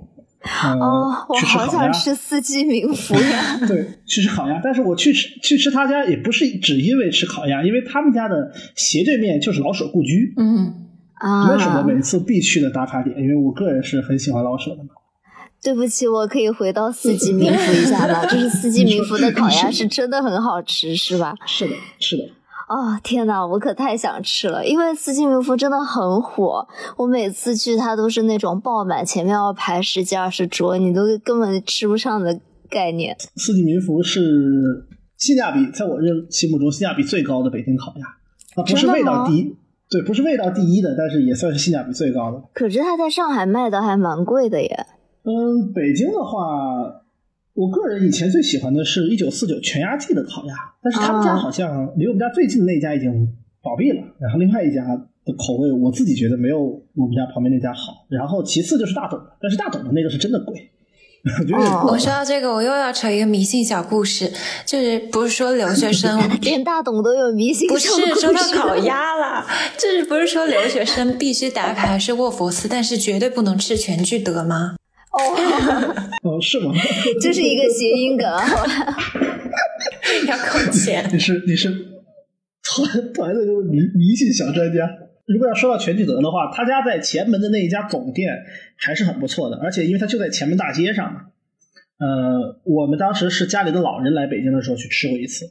哦，我好想吃四季民福呀！对，去吃烤鸭。但是我去吃去吃他家也不是只因为吃烤鸭，因为他们家的斜对面就是老舍故居。嗯啊，那是我每次必去的打卡点，因为我个人是很喜欢老舍的嘛。对不起，我可以回到四季 民福一下吗？就是四季民福的烤鸭是真的很好吃，是吧？是的，是的。哦天呐，我可太想吃了，因为四季民福真的很火，我每次去它都是那种爆满，前面要排十几二十桌，你都根本吃不上的概念。四季民福是性价比，在我认心目中性价比最高的北京烤鸭，啊，不是味道第一，对，不是味道第一的，但是也算是性价比最高的。可是它在上海卖的还蛮贵的耶。嗯，北京的话，我个人以前最喜欢的是一九四九全鸭记的烤鸭，但是他们家好像离我们家最近的那家已经倒闭了。然后另外一家的口味，我自己觉得没有我们家旁边那家好。然后其次就是大董的，但是大董的那个是真的贵。我觉得我说到这个，我又要扯一个迷信小故事，就是不是说留学生 连大董都有迷信，不是说到烤鸭了，就是不是说留学生必须打卡是沃佛斯，但是绝对不能吃全聚德吗？哦，是吗？这是一个谐音梗，要扣钱。你是你是团团的这个迷迷信小专家。如果要说到全聚德的话，他家在前门的那一家总店还是很不错的，而且因为他就在前门大街上嘛。呃，我们当时是家里的老人来北京的时候去吃过一次。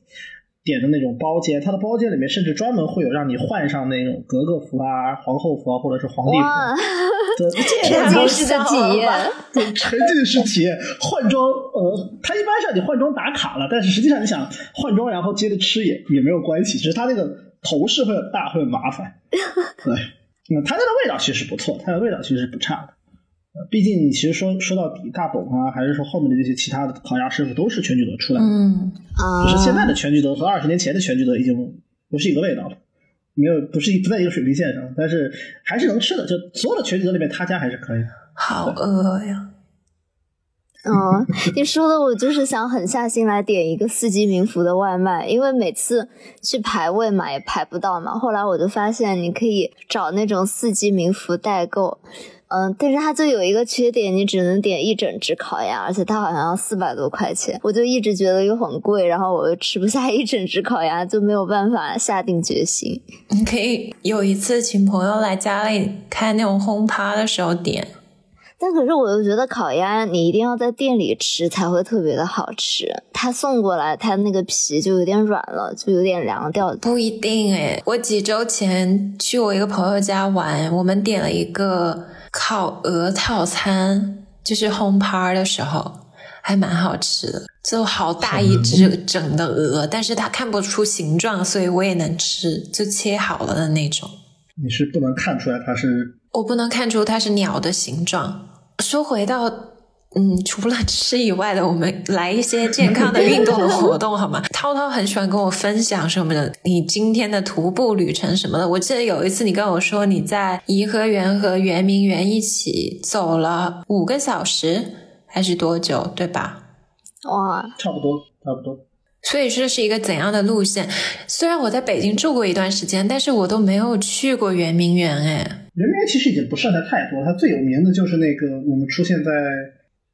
点的那种包间，它的包间里面甚至专门会有让你换上那种格格服啊、皇后服啊，或者是皇帝服，沉浸式的体验，对，沉浸式体验换装。呃，它一般是让你换装打卡了，但是实际上你想换装然后接着吃也也没有关系，只是它那个头饰会很大，会很麻烦。对，嗯，它那个味道其实不错，它的味道其实是不差的。毕竟你，其实说说到底，大董啊，还是说后面的这些其他的烤鸭师傅，都是全聚德出来的。嗯啊，只是现在的全聚德和二十年前的全聚德已经不是一个味道了，没有不是不在一个水平线上，但是还是能吃的。就所有的全聚德里面，他家还是可以的。好饿呀！哦，你说的我就是想狠下心来点一个四季民福的外卖，因为每次去排位嘛也排不到嘛。后来我就发现你可以找那种四季民福代购。嗯，但是它就有一个缺点，你只能点一整只烤鸭，而且它好像要四百多块钱，我就一直觉得又很贵，然后我又吃不下一整只烤鸭，就没有办法下定决心。你可以有一次请朋友来家里开那种轰趴的时候点，但可是我又觉得烤鸭你一定要在店里吃才会特别的好吃，他送过来它那个皮就有点软了，就有点凉掉。不一定诶，我几周前去我一个朋友家玩，我们点了一个。烤鹅套餐就是轰趴的时候还蛮好吃的，就好大一只整的鹅，但是它看不出形状，所以我也能吃，就切好了的那种。你是不能看出来它是？我不能看出它是鸟的形状。说回到。嗯，除了吃以外的，我们来一些健康的运动的活动好吗？涛涛很喜欢跟我分享什么的，你今天的徒步旅程什么的。我记得有一次你跟我说你在颐和园和圆明园一起走了五个小时，还是多久，对吧？哇，差不多，差不多。所以这是一个怎样的路线？虽然我在北京住过一段时间，但是我都没有去过圆明园。哎，圆明园其实已经不算的太多，它最有名的就是那个我们出现在。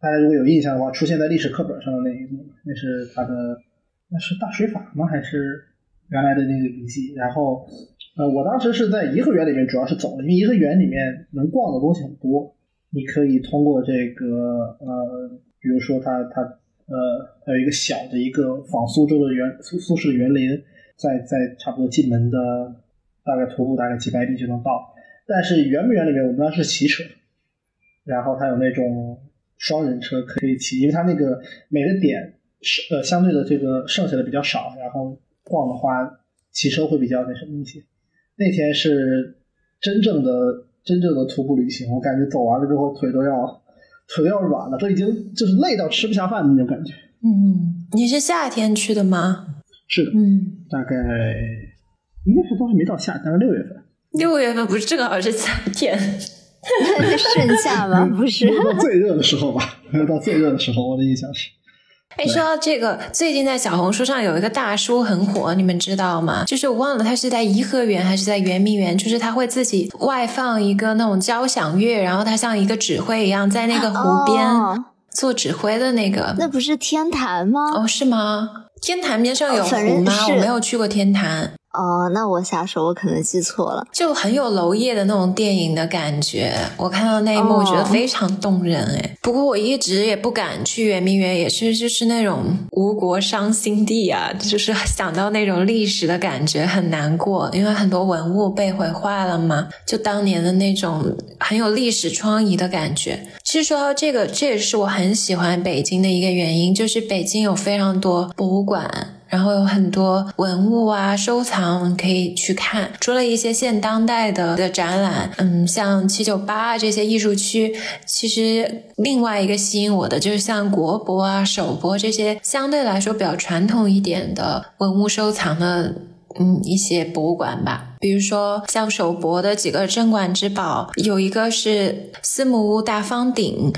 大家如果有印象的话，出现在历史课本上的那一幕，那是他的，那是大水法吗？还是原来的那个遗迹？然后，呃，我当时是在颐和园里面，主要是走，因为颐和园里面能逛的东西很多，你可以通过这个，呃，比如说它它呃，还有一个小的一个仿苏州的园苏苏式园林，在在差不多进门的大概徒步大概几百米就能到。但是圆明园里面，我们当时骑车，然后它有那种。双人车可以骑，因为它那个每个点是呃相对的这个剩下的比较少，然后逛的话骑车会比较那什么一些。那天是真正的真正的徒步旅行，我感觉走完了之后腿都要腿都要软了，都已经就是累到吃不下饭的那种感觉。嗯，你是夏天去的吗？是的，嗯，大概应该是都还没到夏，大概六月份。六月份不是正好是夏天。盛夏吗？不是，到最热的时候吧。没有到最热的时候，我的印象是。哎，说到这个，最近在小红书上有一个大叔很火，你们知道吗？就是我忘了他是在颐和园还是在圆明园，就是他会自己外放一个那种交响乐，然后他像一个指挥一样在那个湖边做指挥的那个。那不是天坛吗？哦，是吗？天坛边上有湖吗？我没有去过天坛。哦，那我瞎说，我可能记错了，就很有娄烨的那种电影的感觉。我看到那一幕，我觉得非常动人哎。不过我一直也不敢去圆明园，也是就是那种吴国伤心地啊，就是想到那种历史的感觉很难过，因为很多文物被毁坏了嘛，就当年的那种很有历史疮痍的感觉。其实说到这个，这也是我很喜欢北京的一个原因，就是北京有非常多博物馆。然后有很多文物啊，收藏可以去看。除了一些现当代的的展览，嗯，像七九八这些艺术区，其实另外一个吸引我的就是像国博啊、首博这些相对来说比较传统一点的文物收藏的。嗯，一些博物馆吧，比如说像首博的几个镇馆之宝，有一个是司母戊大方鼎，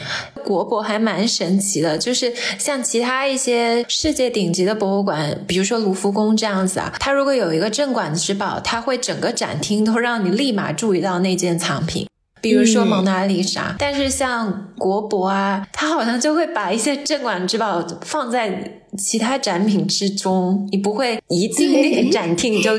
国博还蛮神奇的。就是像其他一些世界顶级的博物馆，比如说卢浮宫这样子啊，它如果有一个镇馆之宝，它会整个展厅都让你立马注意到那件藏品。比如说蒙娜丽莎，但是像国博啊，它好像就会把一些镇馆之宝放在其他展品之中，你不会一进那个展厅就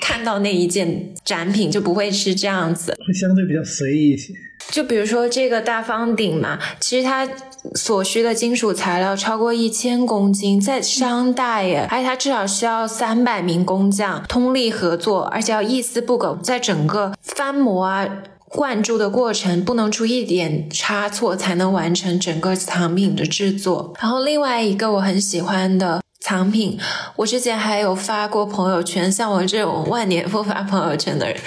看到那一件展品，就不会是这样子，会相对比较随意一些。就比如说这个大方鼎嘛，其实它所需的金属材料超过一千公斤，在商代耶，而且它至少需要三百名工匠通力合作，而且要一丝不苟，在整个翻模啊。灌注的过程不能出一点差错，才能完成整个藏品的制作。然后另外一个我很喜欢的藏品，我之前还有发过朋友圈，像我这种万年不发朋友圈的人。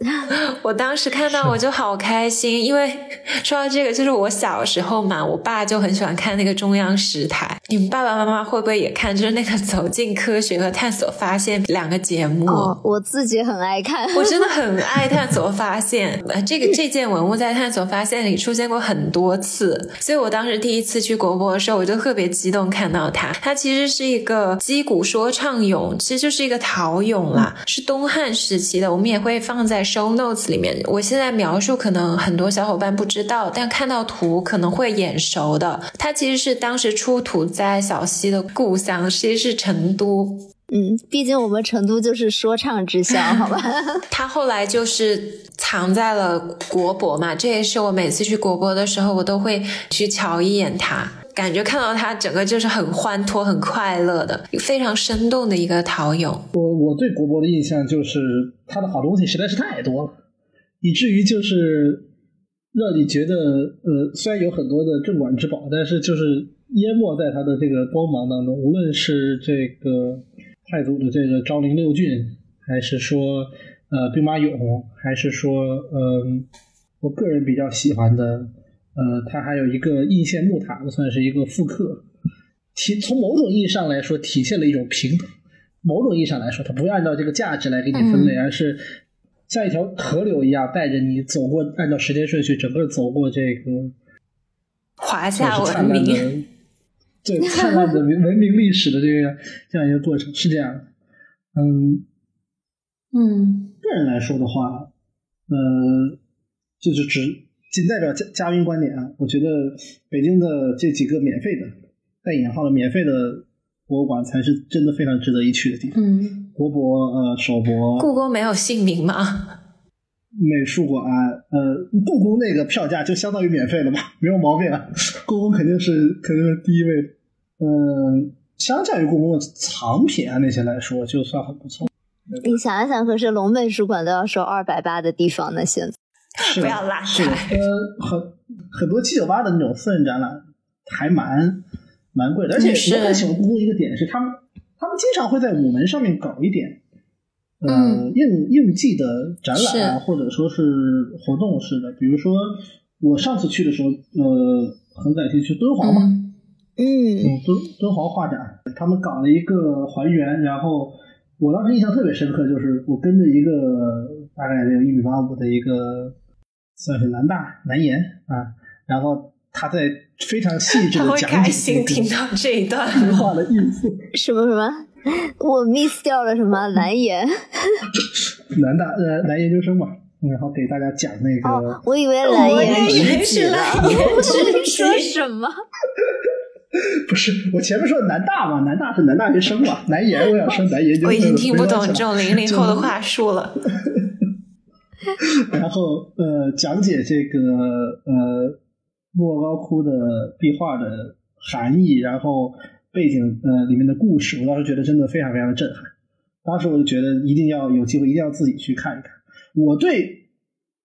我当时看到我就好开心，因为 说到这个，就是我小时候嘛，我爸就很喜欢看那个中央十台。你们爸爸妈妈会不会也看？就是那个《走进科学》和《探索发现》两个节目。哦，我自己很爱看，我真的很爱《探索发现》。这个这件文物在《探索发现》里出现过很多次，所以我当时第一次去国博的时候，我就特别激动看到它。它其实是一个击鼓说唱俑，其实就是一个陶俑啦，是东汉时期的。我们也会放在。Show notes 里面，我现在描述可能很多小伙伴不知道，但看到图可能会眼熟的。它其实是当时出土在小溪的故乡，其实是成都。嗯，毕竟我们成都就是说唱之乡，好吧？它后来就是藏在了国博嘛，这也是我每次去国博的时候，我都会去瞧一眼它，感觉看到它整个就是很欢脱、很快乐的，非常生动的一个陶俑。我我对国博的印象就是。它的好东西实在是太多了，以至于就是让你觉得，呃，虽然有很多的镇馆之宝，但是就是淹没在它的这个光芒当中。无论是这个太祖的这个昭陵六骏，还是说呃兵马俑，还是说嗯，我个人比较喜欢的，呃，它还有一个应县木塔，算是一个复刻，体从某种意义上来说，体现了一种平等。某种意义上来说，它不会按照这个价值来给你分类，而是像一条河流一样带着你走过，按照时间顺序整个走过这个华夏文明，对灿烂的文文明历史的这个这样一个过程是这样的。嗯嗯，个人来说的话，呃，就是只仅代表嘉嘉宾观点啊。我觉得北京的这几个免费的带引号的免费的。博物馆才是真的非常值得一去的地方。嗯，国博、呃，首博、故宫没有姓名吗？美术馆，呃，故宫那个票价就相当于免费了嘛，没有毛病啊。故宫肯定是肯定是第一位。嗯，相较于故宫的藏品啊那些来说，就算很不错。你想一想，可是龙美术馆都要收二百八的地方呢，现在不要拉开。呃，很很多七九八的那种私人展览还蛮。蛮贵的，而且我很喜欢故宫一个点是，他们他们经常会在午门上面搞一点，呃，应应季的展览啊，或者说是活动式的。比如说我上次去的时候，呃，很感兴趣敦煌嘛，嗯，敦敦煌画展，他们搞了一个还原，然后我当时印象特别深刻，就是我跟着一个大概有一米八五的一个，算是南大南研啊，然后。他在非常细致的讲解，开心听到这一段 话的意思。什么什么？我 miss 掉了什么？南研？南大呃，蓝研究生嘛，然后给大家讲那个。我以为蓝颜是蓝颜，是 说什么？不是，我前面说的南大嘛，南大是南大学生嘛，南研我想说南研究我已经听不懂这种零零后的话术了。然后呃，讲解这个呃莫高窟的壁画的含义，然后背景呃里面的故事，我当时觉得真的非常非常的震撼。当时我就觉得一定要有机会，一定要自己去看一看。我对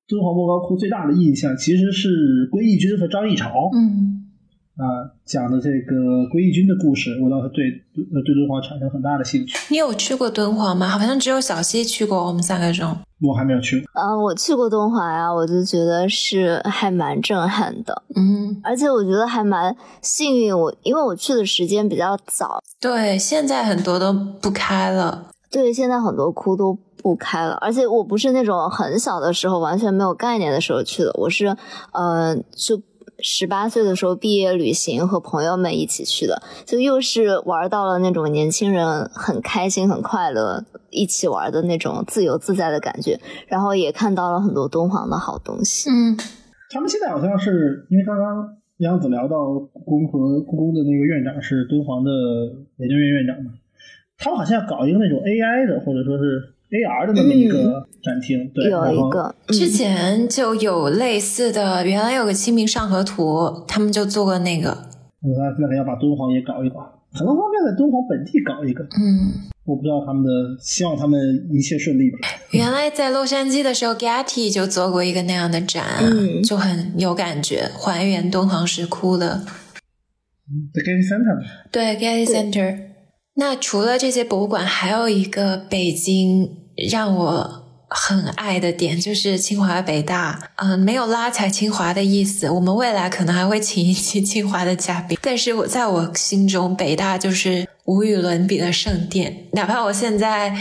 敦煌莫高窟最大的印象其实是归义军和张议潮。嗯。啊，讲的这个归义军的故事，我倒是对呃对敦煌产生很大的兴趣。你有去过敦煌吗？好像只有小西去过，我们三个中。我还没有去。啊，我去过敦煌呀，我就觉得是还蛮震撼的。嗯，而且我觉得还蛮幸运，我因为我去的时间比较早。对，现在很多都不开了。对，现在很多窟都不开了，而且我不是那种很小的时候完全没有概念的时候去的，我是呃就。十八岁的时候毕业旅行和朋友们一起去的，就又是玩到了那种年轻人很开心、很快乐一起玩的那种自由自在的感觉，然后也看到了很多敦煌的好东西。嗯，他们现在好像是因为刚刚杨子聊到故宫和故宫的那个院长是敦煌的研究院院长嘛，他们好像要搞一个那种 AI 的，或者说是。AR 的那么一个展厅，对，有一个之前就有类似的，原来有个《清明上河图》，他们就做过那个。我那那个要把敦煌也搞一搞，可能方便在敦煌本地搞一个。嗯，我不知道他们的，希望他们一切顺利吧。原来在洛杉矶的时候，Getty 就做过一个那样的展，就很有感觉，还原敦煌石窟的。The Getty Center。对，Getty Center。那除了这些博物馆，还有一个北京让我很爱的点，就是清华北大。嗯，没有拉踩清华的意思，我们未来可能还会请一期清华的嘉宾。但是我在我心中，北大就是。无与伦比的圣殿，哪怕我现在，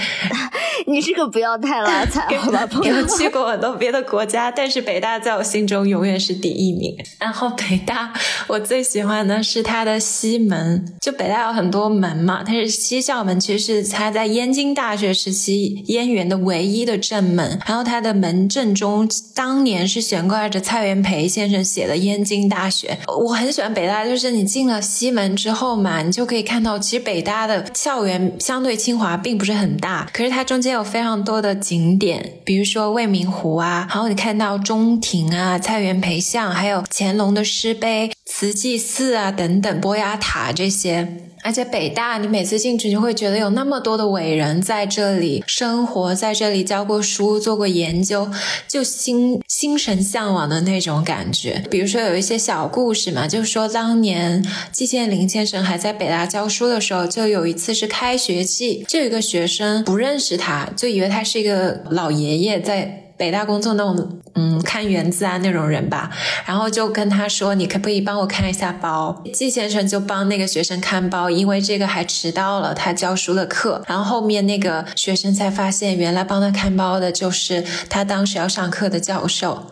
你这个不要太拉踩，好吧？朋友去过很多别的国家，但是北大在我心中永远是第一名。然后北大，我最喜欢的是它的西门，就北大有很多门嘛，它是西校门，其实是它在燕京大学时期燕园的唯一的正门。然后它的门正中，当年是悬挂着蔡元培先生写的“燕京大学”。我很喜欢北大，就是你进了西门之后嘛，你就可以看到，其实。北大的校园相对清华并不是很大，可是它中间有非常多的景点，比如说未名湖啊，然后你看到中庭啊、蔡元培像，还有乾隆的诗碑、慈济寺啊等等、波雅塔这些。而且北大，你每次进去，就会觉得有那么多的伟人在这里生活，在这里教过书、做过研究，就心心神向往的那种感觉。比如说有一些小故事嘛，就说当年季羡林先生还在北大教书的时候，就有一次是开学季，就有一个学生不认识他，就以为他是一个老爷爷在。北大工作那种，嗯，看园子啊那种人吧，然后就跟他说：“你可不可以帮我看一下包？”季先生就帮那个学生看包，因为这个还迟到了他教书的课。然后后面那个学生才发现，原来帮他看包的就是他当时要上课的教授。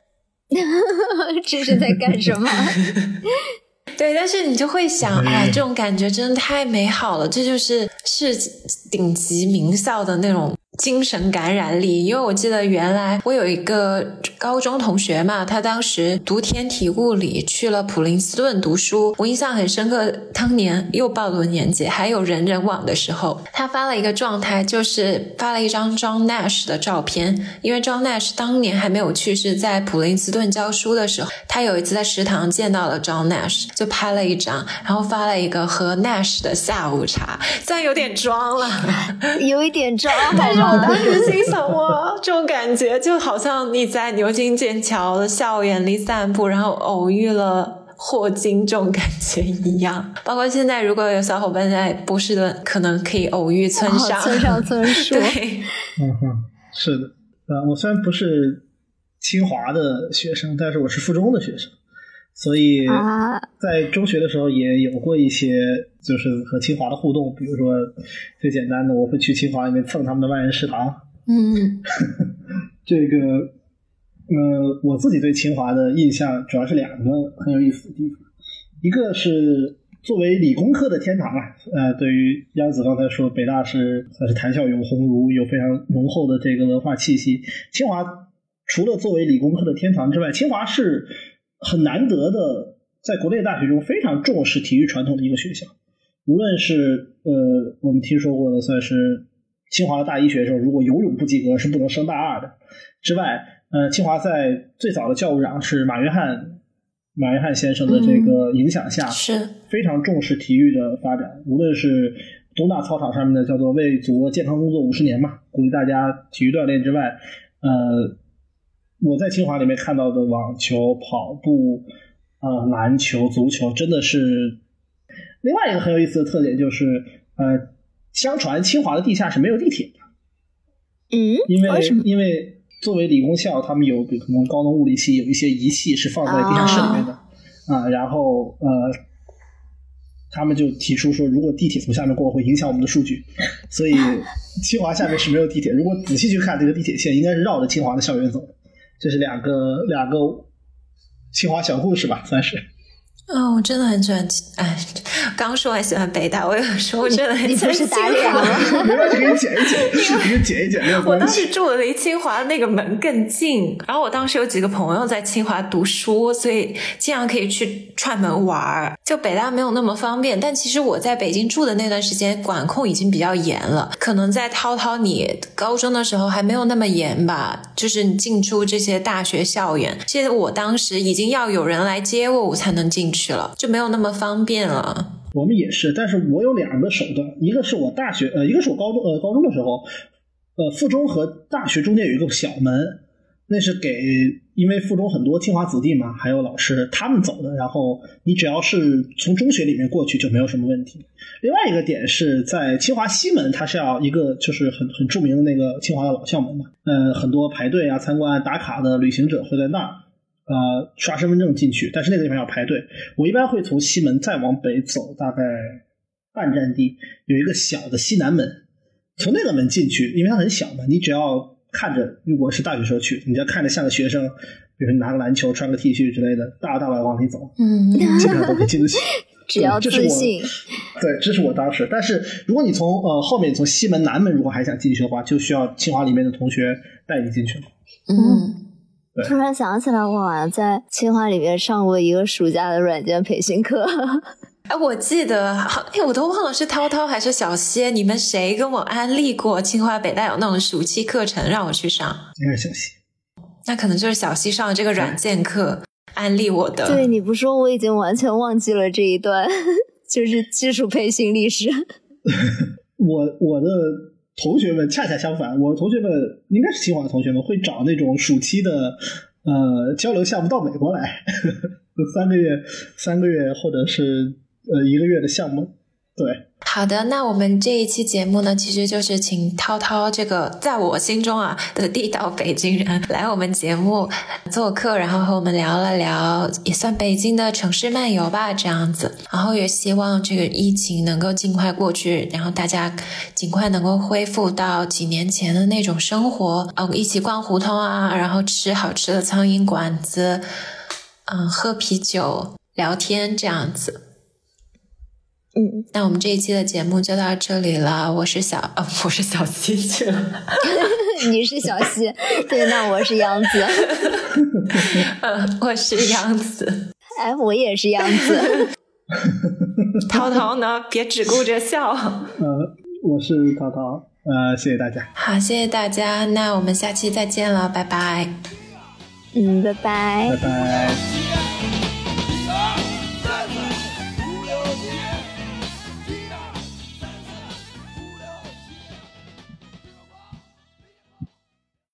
这是在干什么？对，但是你就会想，哎，这种感觉真的太美好了，这就是是顶级名校的那种。精神感染力，因为我记得原来我有一个高中同学嘛，他当时读天体物理去了普林斯顿读书，我印象很深刻。当年又暴露年纪，还有人人网的时候，他发了一个状态，就是发了一张 John Nash 的照片，因为 John Nash 当年还没有去世，在普林斯顿教书的时候，他有一次在食堂见到了 John Nash，就拍了一张，然后发了一个和 Nash 的下午茶，虽然有点装了，有一点装，但是。我当时心想，哇，这种感觉就好像你在牛津剑桥的校园里散步，然后偶遇了霍金这种感觉一样。包括现在，如果有小伙伴在波士顿，可能可以偶遇村上，村上春树。对，嗯哼，是的。呃，我虽然不是清华的学生，但是我是附中的学生。所以，在中学的时候也有过一些，就是和清华的互动。比如说，最简单的，我会去清华里面蹭他们的万人食堂。嗯，这个，呃，我自己对清华的印象主要是两个很有意思的地方。一个是作为理工科的天堂啊，呃，对于央子刚才说，北大是算是谈笑有鸿儒，有非常浓厚的这个文化气息。清华除了作为理工科的天堂之外，清华是。很难得的在国内大学中非常重视体育传统的一个学校。无论是呃我们听说过的，算是清华的大一学生，如果游泳不及格是不能升大二的之外，呃，清华在最早的教务长是马约翰马约翰先生的这个影响下，是非常重视体育的发展。无论是东大操场上面的叫做为祖国健康工作五十年嘛，鼓励大家体育锻炼之外，呃，我在清华里面看到的网球、跑步、呃篮球、足球，真的是另外一个很有意思的特点，就是呃，相传清华的地下是没有地铁的，嗯，因为？因为作为理工校，他们有比可能高能物理系有一些仪器是放在地下室里面的啊然后呃，他们就提出说，如果地铁从下面过会影响我们的数据，所以清华下面是没有地铁。如果仔细去看这个地铁线，应该是绕着清华的校园走的。这是两个两个清华小故事吧，算是。哦，我真的很喜欢，哎，刚说完喜欢北大，我有时候真的很你不是打脸华。吗？没关系，给你剪一剪，视频剪一剪，没有我关系。当时住的离清华那个门更近，然后我当时有几个朋友在清华读书，所以经常可以去串门玩儿。就北大没有那么方便，但其实我在北京住的那段时间，管控已经比较严了。可能在涛涛你高中的时候还没有那么严吧，就是你进出这些大学校园。其实我当时已经要有人来接我，我才能进去了，就没有那么方便了。我们也是，但是我有两个手段，一个是我大学，呃，一个是我高中，呃，高中的时候，呃，附中和大学中间有一个小门，那是给，因为附中很多清华子弟嘛，还有老师他们走的，然后你只要是从中学里面过去就没有什么问题。另外一个点是在清华西门，它是要一个就是很很著名的那个清华的老校门嘛，呃，很多排队啊、参观打卡的旅行者会在那儿。呃，刷身份证进去，但是那个地方要排队。我一般会从西门再往北走，大概半站地有一个小的西南门，从那个门进去，因为它很小嘛，你只要看着，如果是大学时候去，你只要看着像个学生，比如你拿个篮球、穿个 T 恤之类的，大摇大摆往里走，嗯，基本上都可以进得去。只要这是我自信，对，这是我当时。但是如果你从呃后面从西门南门如果还想进去的话，就需要清华里面的同学带你进去了。嗯，突然想起来，我好像在清华里面上过一个暑假的软件培训课。哎，我记得，好，哎，我都忘了是涛涛还是小谢，你们谁跟我安利过清华北大有那种暑期课程让我去上？应该是小西。那可能就是小西上的这个软件课安利我的。对，你不说，我已经完全忘记了这一段，就是技术培训历史。我我的同学们恰恰相反，我同学们应该是清华的同学们，会找那种暑期的呃交流项目到美国来，三个月、三个月或者是呃一个月的项目。对，好的，那我们这一期节目呢，其实就是请涛涛这个在我心中啊的地道北京人来我们节目做客，然后和我们聊了聊，也算北京的城市漫游吧，这样子。然后也希望这个疫情能够尽快过去，然后大家尽快能够恢复到几年前的那种生活，哦，一起逛胡同啊，然后吃好吃的苍蝇馆子，嗯，喝啤酒、聊天这样子。嗯，那我们这一期的节目就到这里了。我是小，呃，我是小西去了。你是小西，对，那我是杨子。嗯，我是杨子。哎，我也是杨子。涛涛呢？别只顾着笑。呃，我是涛涛，呃，谢谢大家。好，谢谢大家。那我们下期再见了，拜拜。嗯，拜拜拜拜。